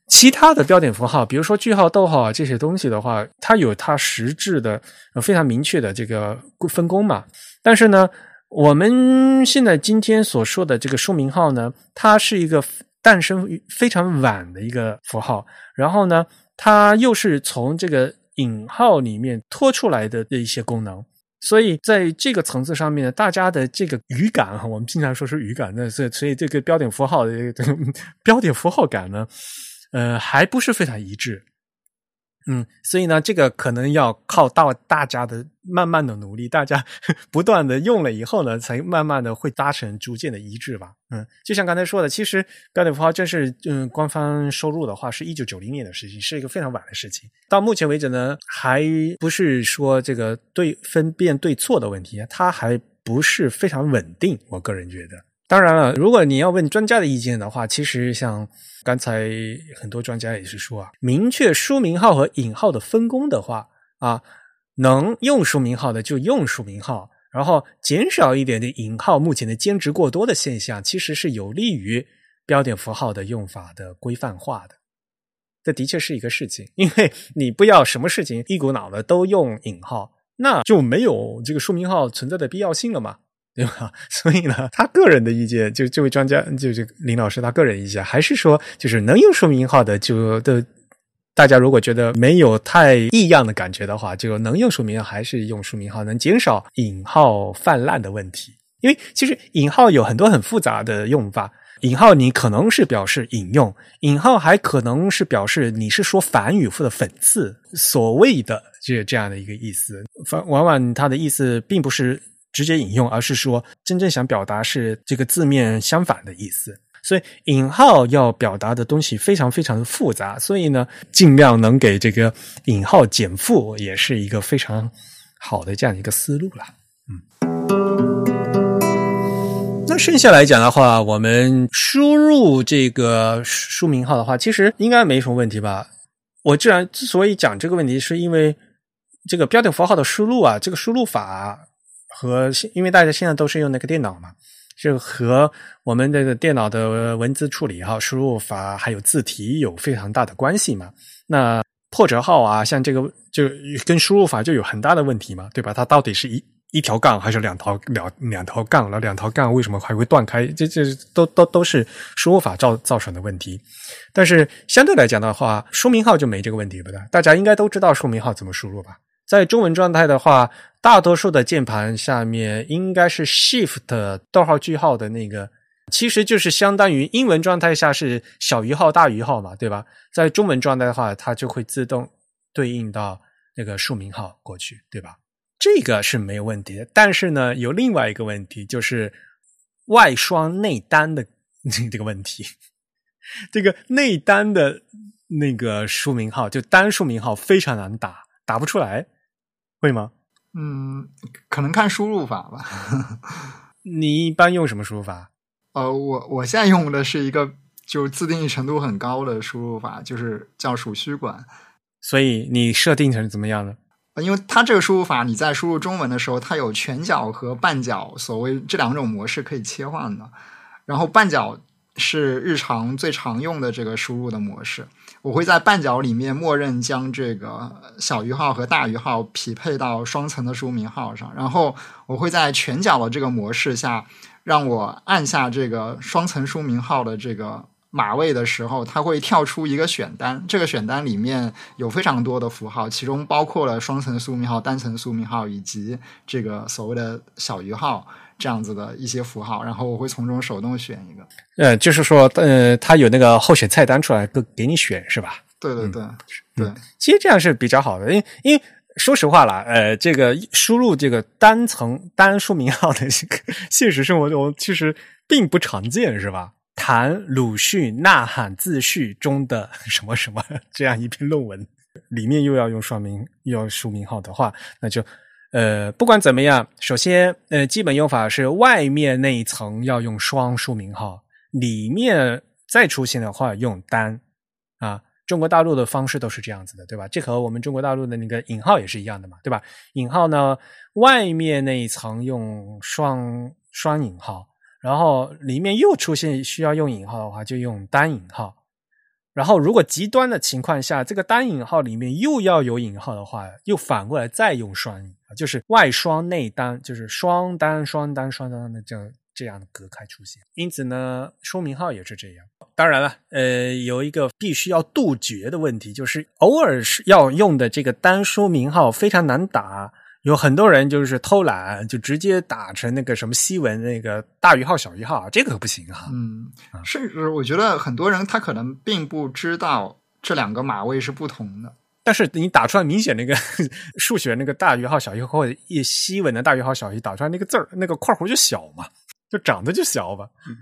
其他的标点符号，比如说句号、逗号啊这些东西的话，它有它实质的、非常明确的这个分工嘛。但是呢，我们现在今天所说的这个说明号呢，它是一个诞生于非常晚的一个符号，然后呢，它又是从这个引号里面拖出来的的一些功能，所以在这个层次上面，大家的这个语感，我们经常说是语感，那所以所以这个标点符号的这个标点符号感呢。呃，还不是非常一致，嗯，所以呢，这个可能要靠到大家的慢慢的努力，大家 不断的用了以后呢，才慢慢的会达成逐渐的一致吧。嗯，就像刚才说的，其实标点符号正式嗯官方收入的话，是一九九零年的事情，是一个非常晚的事情。到目前为止呢，还不是说这个对分辨对错的问题，它还不是非常稳定。我个人觉得。当然了，如果你要问专家的意见的话，其实像刚才很多专家也是说啊，明确书名号和引号的分工的话啊，能用书名号的就用书名号，然后减少一点的引号目前的兼职过多的现象，其实是有利于标点符号的用法的规范化的。这的确是一个事情，因为你不要什么事情一股脑的都用引号，那就没有这个书名号存在的必要性了嘛。对吧？所以呢，他个人的意见，就这位专家，就这林老师他个人意见，还是说，就是能用说明号的，就的大家如果觉得没有太异样的感觉的话，就能用书名，还是用书名号，能减少引号泛滥的问题。因为其实引号有很多很复杂的用法，引号你可能是表示引用，引号还可能是表示你是说反语或者讽刺，所谓的这这样的一个意思，反往往它的意思并不是。直接引用，而是说真正想表达是这个字面相反的意思。所以引号要表达的东西非常非常的复杂，所以呢，尽量能给这个引号减负，也是一个非常好的这样一个思路了。嗯，那剩下来讲的话，我们输入这个书名号的话，其实应该没什么问题吧？我既然之所以讲这个问题，是因为这个标点符号的输入啊，这个输入法。和因为大家现在都是用那个电脑嘛，就和我们这个电脑的文字处理哈、输入法还有字体有非常大的关系嘛。那破折号啊，像这个就跟输入法就有很大的问题嘛，对吧？它到底是一一条杠还是两条两两条杠了？两条杠为什么还会断开？这这都都都是输入法造造成的问题。但是相对来讲的话，书名号就没这个问题，不？大家应该都知道书名号怎么输入吧？在中文状态的话，大多数的键盘下面应该是 Shift 逗号句号的那个，其实就是相当于英文状态下是小于号大于号嘛，对吧？在中文状态的话，它就会自动对应到那个署名号过去，对吧？这个是没有问题的。但是呢，有另外一个问题，就是外双内单的这个问题。这个内单的那个署名号，就单数名号非常难打，打不出来。会吗？嗯，可能看输入法吧。你一般用什么输入法？呃，我我现在用的是一个就是自定义程度很高的输入法，就是叫鼠须管。所以你设定成怎么样呢？因为它这个输入法，你在输入中文的时候，它有全角和半角，所谓这两种模式可以切换的。然后半角是日常最常用的这个输入的模式。我会在半角里面默认将这个小于号和大于号匹配到双层的书名号上，然后我会在全角的这个模式下，让我按下这个双层书名号的这个码位的时候，它会跳出一个选单，这个选单里面有非常多的符号，其中包括了双层书名号、单层书名号以及这个所谓的小于号这样子的一些符号，然后我会从中手动选一个。呃，就是说，呃，它有那个候选菜单出来，给给你选是吧？对对对，对，其实这样是比较好的，因为因为说实话啦，呃，这个输入这个单层单书名号的这个现实生活中其实并不常见，是吧？谈鲁迅呐喊自序中的什么什么这样一篇论文，里面又要用双名又要书名号的话，那就呃，不管怎么样，首先呃，基本用法是外面那一层要用双书名号，里面再出现的话用单啊。中国大陆的方式都是这样子的，对吧？这和我们中国大陆的那个引号也是一样的嘛，对吧？引号呢，外面那一层用双双引号。然后里面又出现需要用引号的话，就用单引号。然后如果极端的情况下，这个单引号里面又要有引号的话，又反过来再用双引，就是外双内单，就是双单双单双单的这样这样的隔开出现。因此呢，书名号也是这样。当然了，呃，有一个必须要杜绝的问题，就是偶尔是要用的这个单书名号非常难打。有很多人就是偷懒，就直接打成那个什么西文那个大于号小于号，这个可不行哈。嗯，甚至我觉得很多人他可能并不知道这两个码位是不同的。但是你打出来明显那个 数学那个大于号小于号或者西文的大于号小于打出来那个字儿那个括弧就小嘛，就长得就小吧。嗯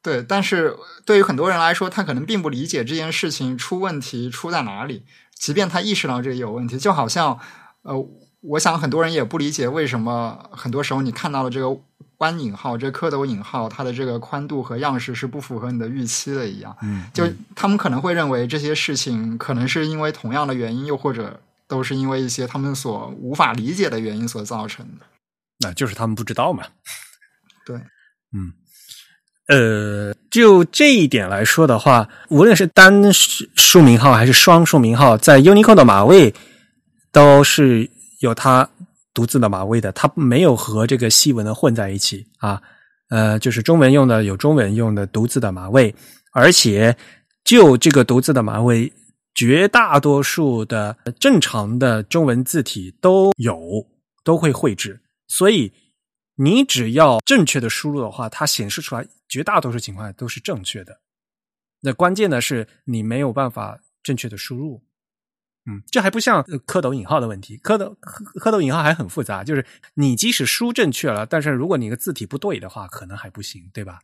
对，但是对于很多人来说，他可能并不理解这件事情出问题出在哪里，即便他意识到这里有问题，就好像呃。我想很多人也不理解为什么很多时候你看到了这个弯引号、这蝌蚪引号，它的这个宽度和样式是不符合你的预期的一样。嗯，就他们可能会认为这些事情可能是因为同样的原因，又或者都是因为一些他们所无法理解的原因所造成的。那就是他们不知道嘛。对，嗯，呃，就这一点来说的话，无论是单数名号还是双数名号，在 Unicode 的码位都是。有它独自的马位的，它没有和这个西文的混在一起啊。呃，就是中文用的有中文用的独自的马位，而且就这个独自的马位，绝大多数的正常的中文字体都有都会绘制，所以你只要正确的输入的话，它显示出来绝大多数情况下都是正确的。那关键的是你没有办法正确的输入。嗯，这还不像蝌蚪引号的问题，蝌蚪蝌蚪引号还很复杂，就是你即使输正确了，但是如果你的字体不对的话，可能还不行，对吧？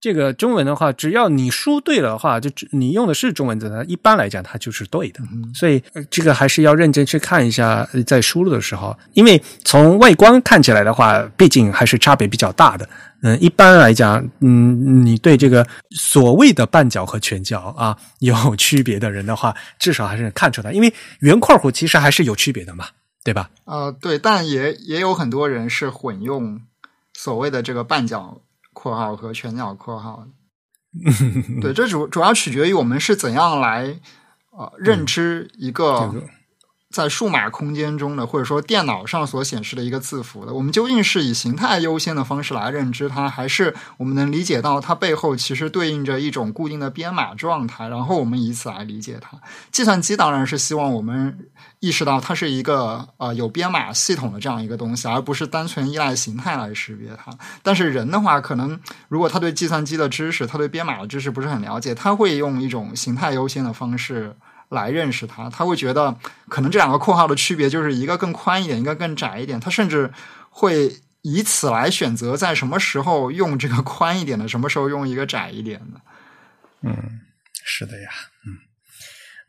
这个中文的话，只要你输对了的话，就你用的是中文字，它一般来讲它就是对的。所以这个还是要认真去看一下，在输入的时候，因为从外观看起来的话，毕竟还是差别比较大的。嗯，一般来讲，嗯，你对这个所谓的半角和全角啊有区别的人的话，至少还是看出来，因为圆括弧其实还是有区别的嘛，对吧？呃，对，但也也有很多人是混用所谓的这个半角。括号和全角括号，对，这主主要取决于我们是怎样来呃认知一个。在数码空间中的，或者说电脑上所显示的一个字符的，我们究竟是以形态优先的方式来认知它，还是我们能理解到它背后其实对应着一种固定的编码状态，然后我们以此来理解它？计算机当然是希望我们意识到它是一个呃有编码系统的这样一个东西，而不是单纯依赖形态来识别它。但是人的话，可能如果他对计算机的知识、他对编码的知识不是很了解，他会用一种形态优先的方式。来认识它，他会觉得可能这两个括号的区别就是一个更宽一点，一个更窄一点。他甚至会以此来选择在什么时候用这个宽一点的，什么时候用一个窄一点的。嗯，是的呀，嗯，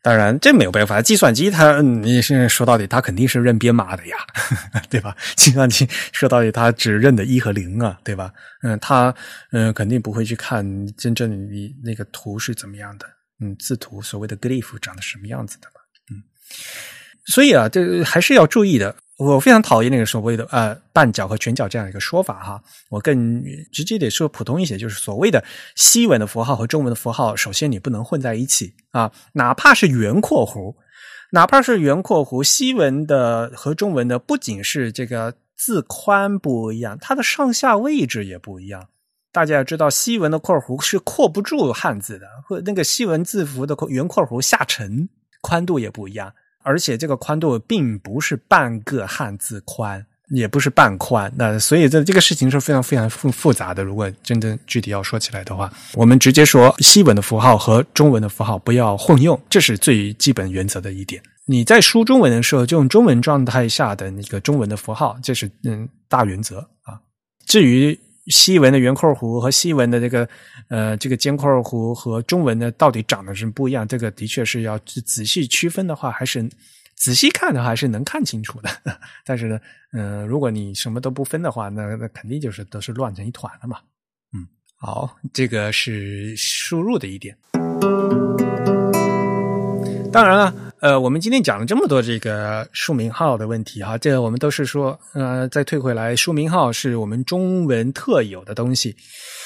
当然这没有办法，计算机它你现在说到底，它肯定是认编码的呀，对吧？计算机说到底，它只认的一和零啊，对吧？嗯，它嗯肯定不会去看真正你那个图是怎么样的。嗯，字图所谓的 glyph 长得什么样子的嘛？嗯，所以啊，这还是要注意的。我非常讨厌那个所谓的呃半角和全角这样一个说法哈。我更直接得说普通一些，就是所谓的西文的符号和中文的符号，首先你不能混在一起啊。哪怕是圆括弧，哪怕是圆括弧，西文的和中文的不仅是这个字宽不一样，它的上下位置也不一样。大家要知道，西文的括弧是括不住汉字的，或那个西文字符的圆括弧下沉，宽度也不一样，而且这个宽度并不是半个汉字宽，也不是半宽。那所以这这个事情是非常非常复复杂的。如果真的具体要说起来的话，我们直接说西文的符号和中文的符号不要混用，这是最基本原则的一点。你在输中文的时候，就用中文状态下的那个中文的符号，这是嗯大原则啊。至于西文的圆括弧和西文的这个呃这个尖括弧和中文的到底长得是不一样，这个的确是要仔细区分的话，还是仔细看的话，还是能看清楚的。但是呢，呃，如果你什么都不分的话，那那肯定就是都是乱成一团了嘛。嗯，好，这个是输入的一点。当然了。呃，我们今天讲了这么多这个书名号的问题哈，这个我们都是说，呃，再退回来，书名号是我们中文特有的东西。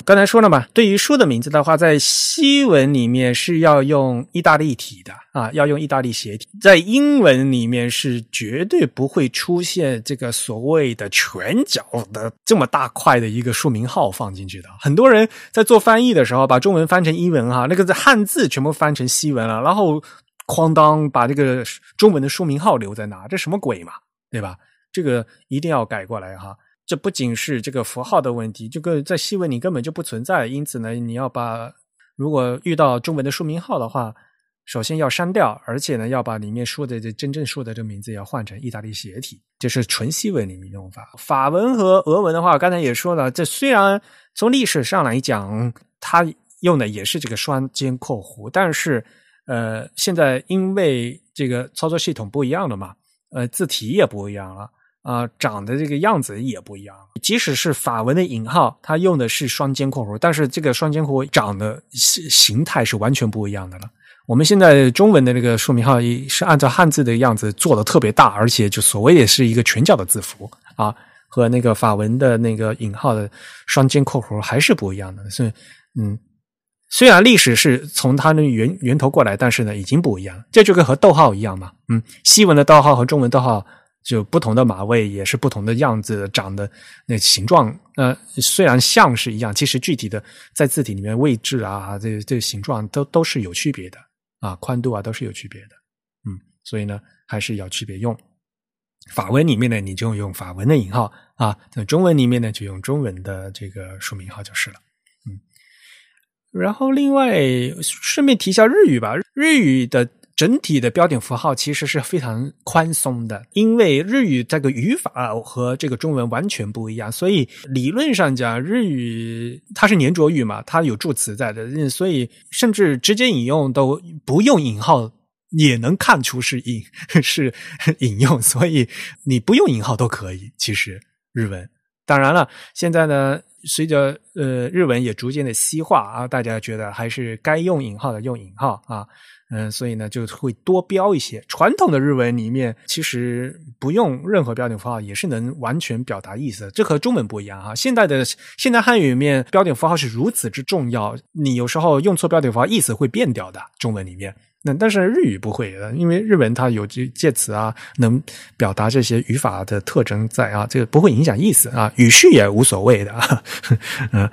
刚才说了嘛，对于书的名字的话，在西文里面是要用意大利体的啊，要用意大利斜体，在英文里面是绝对不会出现这个所谓的全角的这么大块的一个书名号放进去的。很多人在做翻译的时候，把中文翻成英文哈，那个汉字全部翻成西文了，然后。哐当，把这个中文的书名号留在哪？这什么鬼嘛？对吧？这个一定要改过来哈。这不仅是这个符号的问题，这个在西文里根本就不存在。因此呢，你要把如果遇到中文的书名号的话，首先要删掉，而且呢，要把里面说的这真正说的这名字要换成意大利斜体，这是纯西文里面用法。法文和俄文的话，刚才也说了，这虽然从历史上来讲，它用的也是这个双肩括弧，但是。呃，现在因为这个操作系统不一样了嘛，呃，字体也不一样了啊，长的这个样子也不一样。即使是法文的引号，它用的是双肩括弧，但是这个双肩括弧长的形形态是完全不一样的了。我们现在中文的那个书名号是按照汉字的样子做的特别大，而且就所谓也是一个全角的字符啊，和那个法文的那个引号的双肩括弧还是不一样的。所以，嗯。虽然历史是从它的源源头过来，但是呢，已经不一样。这就跟和逗号一样嘛。嗯，西文的逗号和中文逗号就不同的码位，也是不同的样子，长的那形状。呃，虽然像是一样，其实具体的在字体里面位置啊，这这形状都都是有区别的啊，宽度啊都是有区别的。嗯，所以呢，还是要区别用。法文里面呢，你就用法文的引号啊；那中文里面呢，就用中文的这个书名号就是了。然后，另外顺便提一下日语吧。日语的整体的标点符号其实是非常宽松的，因为日语这个语法和这个中文完全不一样，所以理论上讲，日语它是粘着语嘛，它有助词在的，所以甚至直接引用都不用引号也能看出是引是引用，所以你不用引号都可以。其实日文，当然了，现在呢。随着呃日文也逐渐的西化啊，大家觉得还是该用引号的用引号啊，嗯，所以呢就会多标一些。传统的日文里面其实不用任何标点符号也是能完全表达意思，这和中文不一样啊。现代的现代汉语里面标点符号是如此之重要，你有时候用错标点符号意思会变掉的。中文里面。那但是日语不会，因为日文它有句介词啊，能表达这些语法的特征在啊，这个不会影响意思啊，语序也无所谓的。嗯，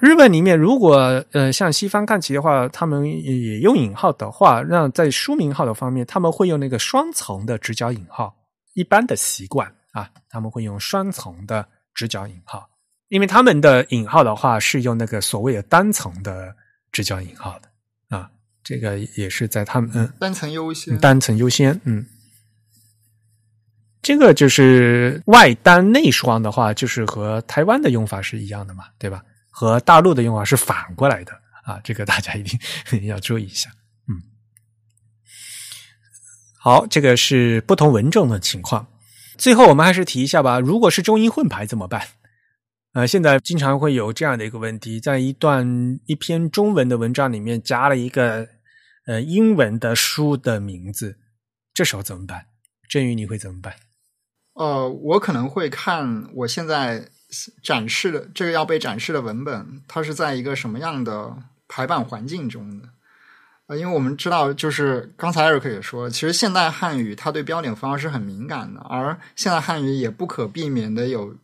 日本里面如果呃像西方看齐的话，他们也用引号的话，那在书名号的方面，他们会用那个双层的直角引号，一般的习惯啊，他们会用双层的直角引号，因为他们的引号的话是用那个所谓的单层的直角引号的。这个也是在他们嗯单层优先，单层优先，嗯，这个就是外单内双的话，就是和台湾的用法是一样的嘛，对吧？和大陆的用法是反过来的啊，这个大家一定 要注意一下，嗯。好，这个是不同文种的情况。最后我们还是提一下吧，如果是中英混排怎么办？呃，现在经常会有这样的一个问题，在一段一篇中文的文章里面加了一个。呃，英文的书的名字，这时候怎么办？振宇，你会怎么办？呃，我可能会看我现在展示的这个要被展示的文本，它是在一个什么样的排版环境中的？呃，因为我们知道，就是刚才艾瑞克也说，其实现代汉语它对标点符号是很敏感的，而现代汉语也不可避免的有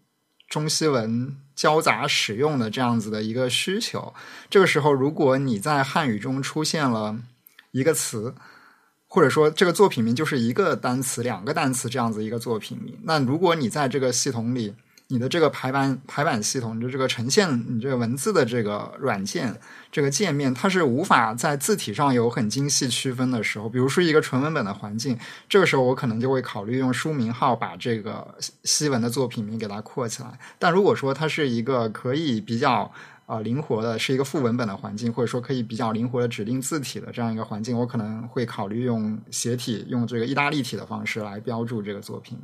中西文交杂使用的这样子的一个需求。这个时候，如果你在汉语中出现了一个词，或者说这个作品名就是一个单词、两个单词这样子一个作品名，那如果你在这个系统里，你的这个排版排版系统，就这个呈现你这个文字的这个软件这个界面，它是无法在字体上有很精细区分的时候，比如说一个纯文本的环境，这个时候我可能就会考虑用书名号把这个西文的作品名给它括起来。但如果说它是一个可以比较啊灵活的，是一个副文本的环境，或者说可以比较灵活的指定字体的这样一个环境，我可能会考虑用斜体，用这个意大利体的方式来标注这个作品。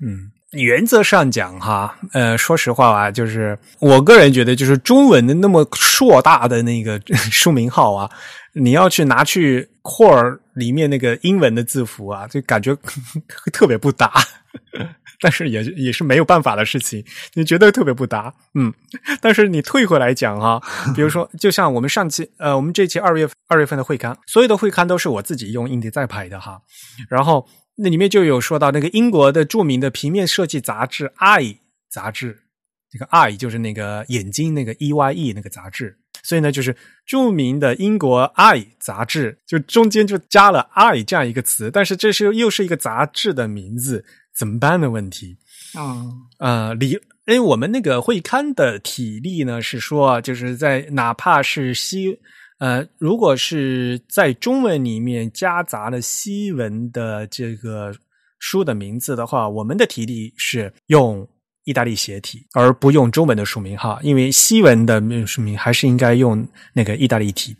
嗯。原则上讲，哈，呃，说实话啊，就是我个人觉得，就是中文的那么硕大的那个 书名号啊，你要去拿去 core 里面那个英文的字符啊，就感觉 特别不搭。但是也也是没有办法的事情，你觉得特别不搭，嗯。但是你退回来讲哈，比如说，就像我们上期，呃，我们这期二月二月份的会刊，所有的会刊都是我自己用印 k 在排的哈，然后。那里面就有说到那个英国的著名的平面设计杂志《i》杂志，这个 i 就是那个眼睛那个 E Y E 那个杂志，所以呢，就是著名的英国《i》杂志，就中间就加了 i 这样一个词，但是这是又是一个杂志的名字，怎么办的问题？啊啊，理，因为我们那个会刊的体例呢是说，就是在哪怕是西。呃，如果是在中文里面夹杂了西文的这个书的名字的话，我们的体例是用意大利斜体，而不用中文的书名哈，因为西文的书名还是应该用那个意大利体。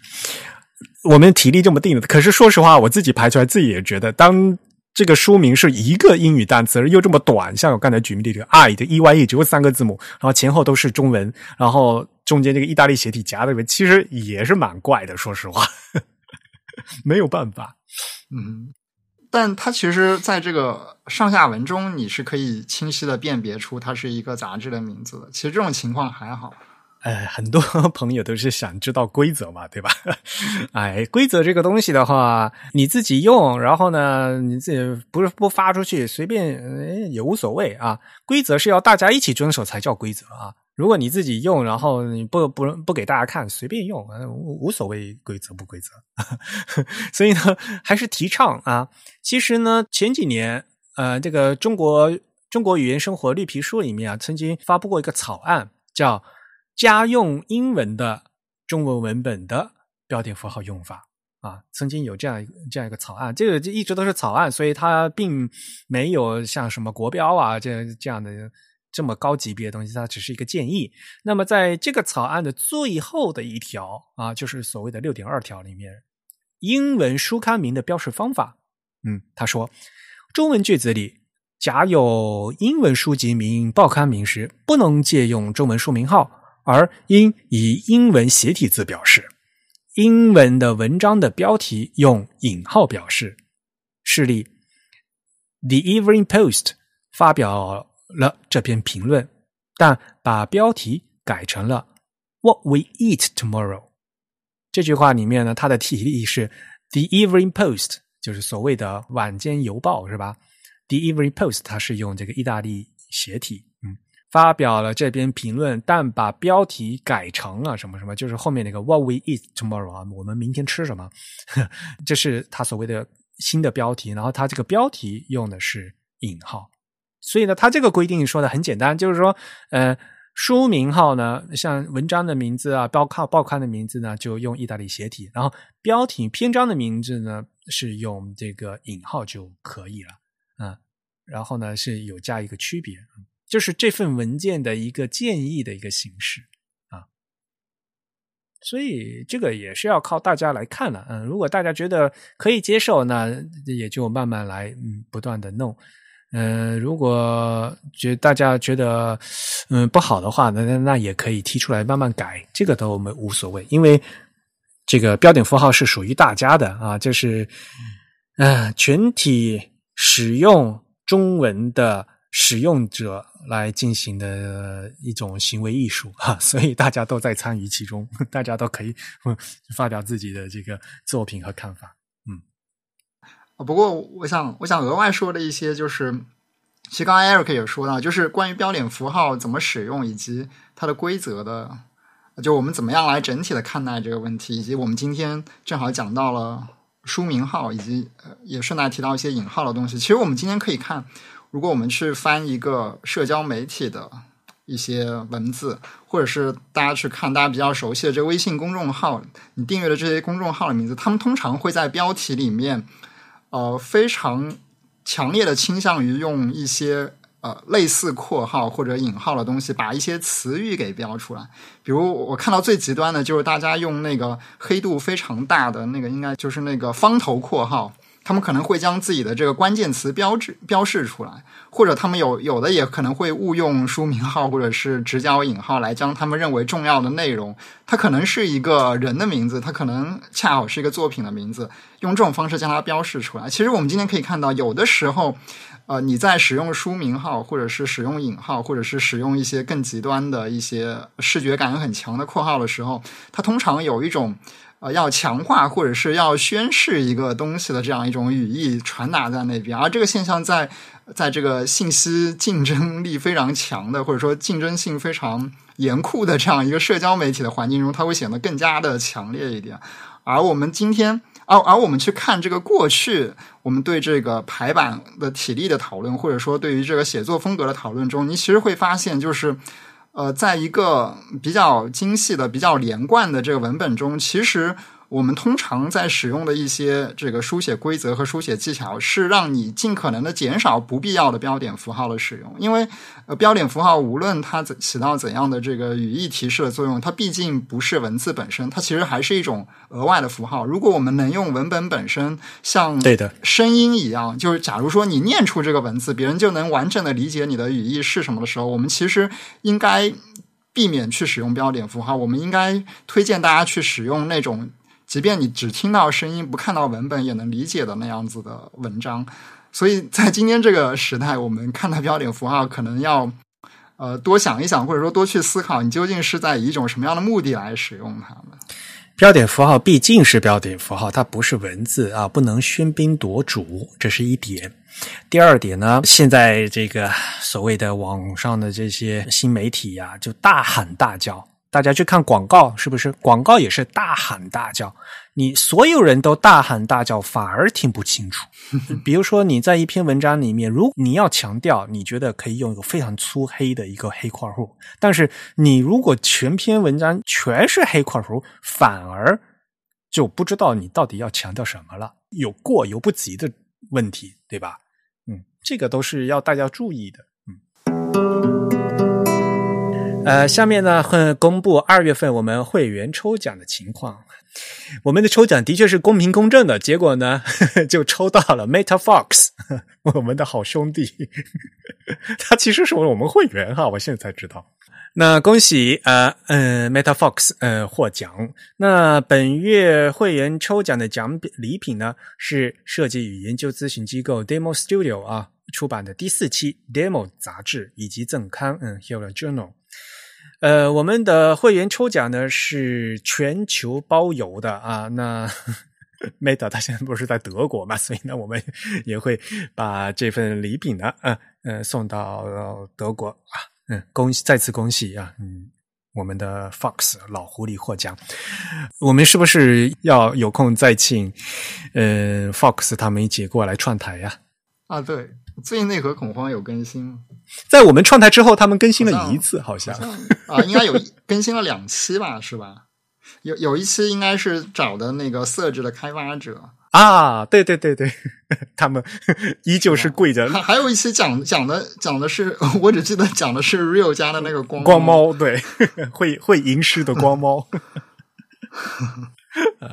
我们体力这么定的，可是说实话，我自己排出来，自己也觉得当。这个书名是一个英语单词，而又这么短，像我刚才举例的这个 “i” 的 “e y e” 只有三个字母，然后前后都是中文，然后中间这个意大利斜体夹在里面，其实也是蛮怪的。说实话，没有办法。嗯，但它其实在这个上下文中，你是可以清晰的辨别出它是一个杂志的名字的。其实这种情况还好。哎，很多 朋友都是想知道规则嘛，对吧？哎，规则这个东西的话，你自己用，然后呢，你自己不是不发出去，随便也无所谓啊。规则是要大家一起遵守才叫规则啊。如果你自己用，然后你不不不给大家看，随便用，无无所谓规则不规则。所以呢，还是提倡啊。其实呢，前几年呃，这个中国中国语言生活绿皮书里面啊，曾经发布过一个草案，叫。家用英文的中文文本的标点符号用法啊，曾经有这样一这样一个草案，这个就一直都是草案，所以它并没有像什么国标啊这这样的这么高级别的东西，它只是一个建议。那么在这个草案的最后的一条啊，就是所谓的六点二条里面，英文书刊名的标识方法，嗯，他说中文句子里假有英文书籍名、报刊名时，不能借用中文书名号。而应以英文斜体字表示，英文的文章的标题用引号表示。示例：The Evening Post 发表了这篇评论，但把标题改成了 “What we eat tomorrow”。这句话里面呢，它的体例是 “The Evening Post”，就是所谓的晚间邮报，是吧？The Evening Post 它是用这个意大利斜体。发表了这篇评论，但把标题改成了什么什么，就是后面那个 What we eat tomorrow 啊，我们明天吃什么？这是他所谓的新的标题，然后他这个标题用的是引号，所以呢，他这个规定说的很简单，就是说，呃，书名号呢，像文章的名字啊，报刊报刊的名字呢，就用意大利斜体，然后标题篇章的名字呢，是用这个引号就可以了，嗯，然后呢是有加一个区别。就是这份文件的一个建议的一个形式啊，所以这个也是要靠大家来看了。嗯，如果大家觉得可以接受，那也就慢慢来，嗯，不断的弄。嗯，如果觉大家觉得嗯不好的话，那那那也可以提出来慢慢改，这个都我们无所谓，因为这个标点符号是属于大家的啊，就是嗯全体使用中文的使用者。来进行的一种行为艺术 哈，所以大家都在参与其中，大家都可以发表自己的这个作品和看法。嗯，不过我想我想额外说的一些就是，其实刚才 Eric 也说到，就是关于标点符号怎么使用以及它的规则的，就我们怎么样来整体的看待这个问题，以及我们今天正好讲到了书名号，以及也顺带提到一些引号的东西。其实我们今天可以看，如果我们去翻一个社交媒体的一些文字，或者是大家去看大家比较熟悉的这个微信公众号，你订阅的这些公众号的名字，他们通常会在标题里面，呃，非常。强烈的倾向于用一些呃类似括号或者引号的东西，把一些词语给标出来。比如我看到最极端的就是大家用那个黑度非常大的那个，应该就是那个方头括号。他们可能会将自己的这个关键词标志标示出来，或者他们有有的也可能会误用书名号或者是直角引号来将他们认为重要的内容，它可能是一个人的名字，它可能恰好是一个作品的名字，用这种方式将它标示出来。其实我们今天可以看到，有的时候，呃，你在使用书名号，或者是使用引号，或者是使用一些更极端的一些视觉感很强的括号的时候，它通常有一种。呃，要强化或者是要宣示一个东西的这样一种语义传达在那边，而这个现象在在这个信息竞争力非常强的或者说竞争性非常严酷的这样一个社交媒体的环境中，它会显得更加的强烈一点。而我们今天，而而我们去看这个过去，我们对这个排版的体力的讨论，或者说对于这个写作风格的讨论中，你其实会发现，就是。呃，在一个比较精细的、比较连贯的这个文本中，其实。我们通常在使用的一些这个书写规则和书写技巧，是让你尽可能的减少不必要的标点符号的使用。因为呃，标点符号无论它起到怎样的这个语义提示的作用，它毕竟不是文字本身，它其实还是一种额外的符号。如果我们能用文本本身像对的声音一样，就是假如说你念出这个文字，别人就能完整的理解你的语义是什么的时候，我们其实应该避免去使用标点符号。我们应该推荐大家去使用那种。即便你只听到声音，不看到文本，也能理解的那样子的文章，所以在今天这个时代，我们看待标点符号，可能要呃多想一想，或者说多去思考，你究竟是在以一种什么样的目的来使用它们。标点符号毕竟是标点符号，它不是文字啊，不能喧宾夺主，这是一点。第二点呢，现在这个所谓的网上的这些新媒体呀，就大喊大叫。大家去看广告，是不是？广告也是大喊大叫，你所有人都大喊大叫，反而听不清楚。比如说，你在一篇文章里面，如你要强调，你觉得可以用一个非常粗黑的一个黑括弧，但是你如果全篇文章全是黑括弧，反而就不知道你到底要强调什么了，有过犹不及的问题，对吧？嗯，这个都是要大家注意的。呃，下面呢会公布二月份我们会员抽奖的情况。我们的抽奖的确是公平公正的，结果呢 就抽到了 Meta Fox，我们的好兄弟，他其实是我们会员哈，我现在才知道。那恭喜呃嗯 Meta Fox 呃获奖。那本月会员抽奖的奖礼品呢是设计与研究咨询机构 Demo Studio 啊出版的第四期 Demo 杂志以及赠刊嗯 Hero Journal。呃，我们的会员抽奖呢是全球包邮的啊。那 Meta 他现在不是在德国嘛，所以呢，我们 也会把这份礼品呢，啊呃，送到德国啊。嗯，恭喜，再次恭喜啊！嗯，我们的 Fox 老狐狸获奖。我们是不是要有空再请嗯 Fox 他们一起过来串台呀？啊，对，最近内核恐慌有更新吗？在我们创台之后，他们更新了一次，好像啊，应该有 更新了两期吧，是吧？有有一期应该是找的那个色质的开发者啊，对对对对，他们依旧是跪着。还还有一期讲讲的讲的是，我只记得讲的是 Real 家的那个光光猫，对，会会吟诗的光猫。啊，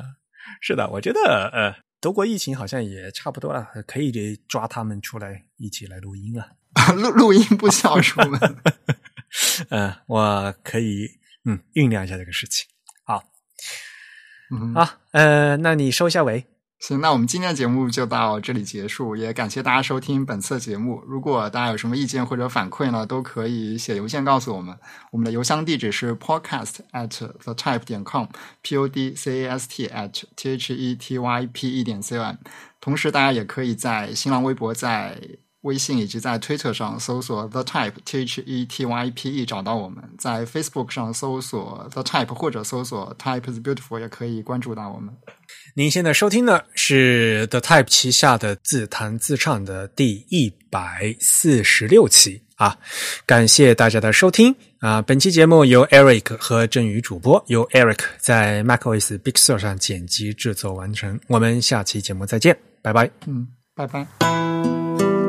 是的，我觉得呃，德国疫情好像也差不多了，可以抓他们出来一起来录音了。录录音不需要出门，嗯，我可以嗯酝酿一下这个事情。好，好，呃，那你收一下尾。行，那我们今天的节目就到这里结束，也感谢大家收听本次节目。如果大家有什么意见或者反馈呢，都可以写邮件告诉我们。我们的邮箱地址是 podcast at the type 点 com，p o d c a s t at t h e t y p e 点 c o m。同时，大家也可以在新浪微博在微信以及在推特上搜索 The Type T H E T Y P E 找到我们，在 Facebook 上搜索 The Type 或者搜索 Type is Beautiful 也可以关注到我们。您现在收听的是 The Type 旗下的自弹自唱的第一百四十六期啊！感谢大家的收听啊！本期节目由 Eric 和振宇主播，由 Eric 在 macOS Big Sur 上剪辑制作完成。我们下期节目再见，拜拜。嗯，拜拜。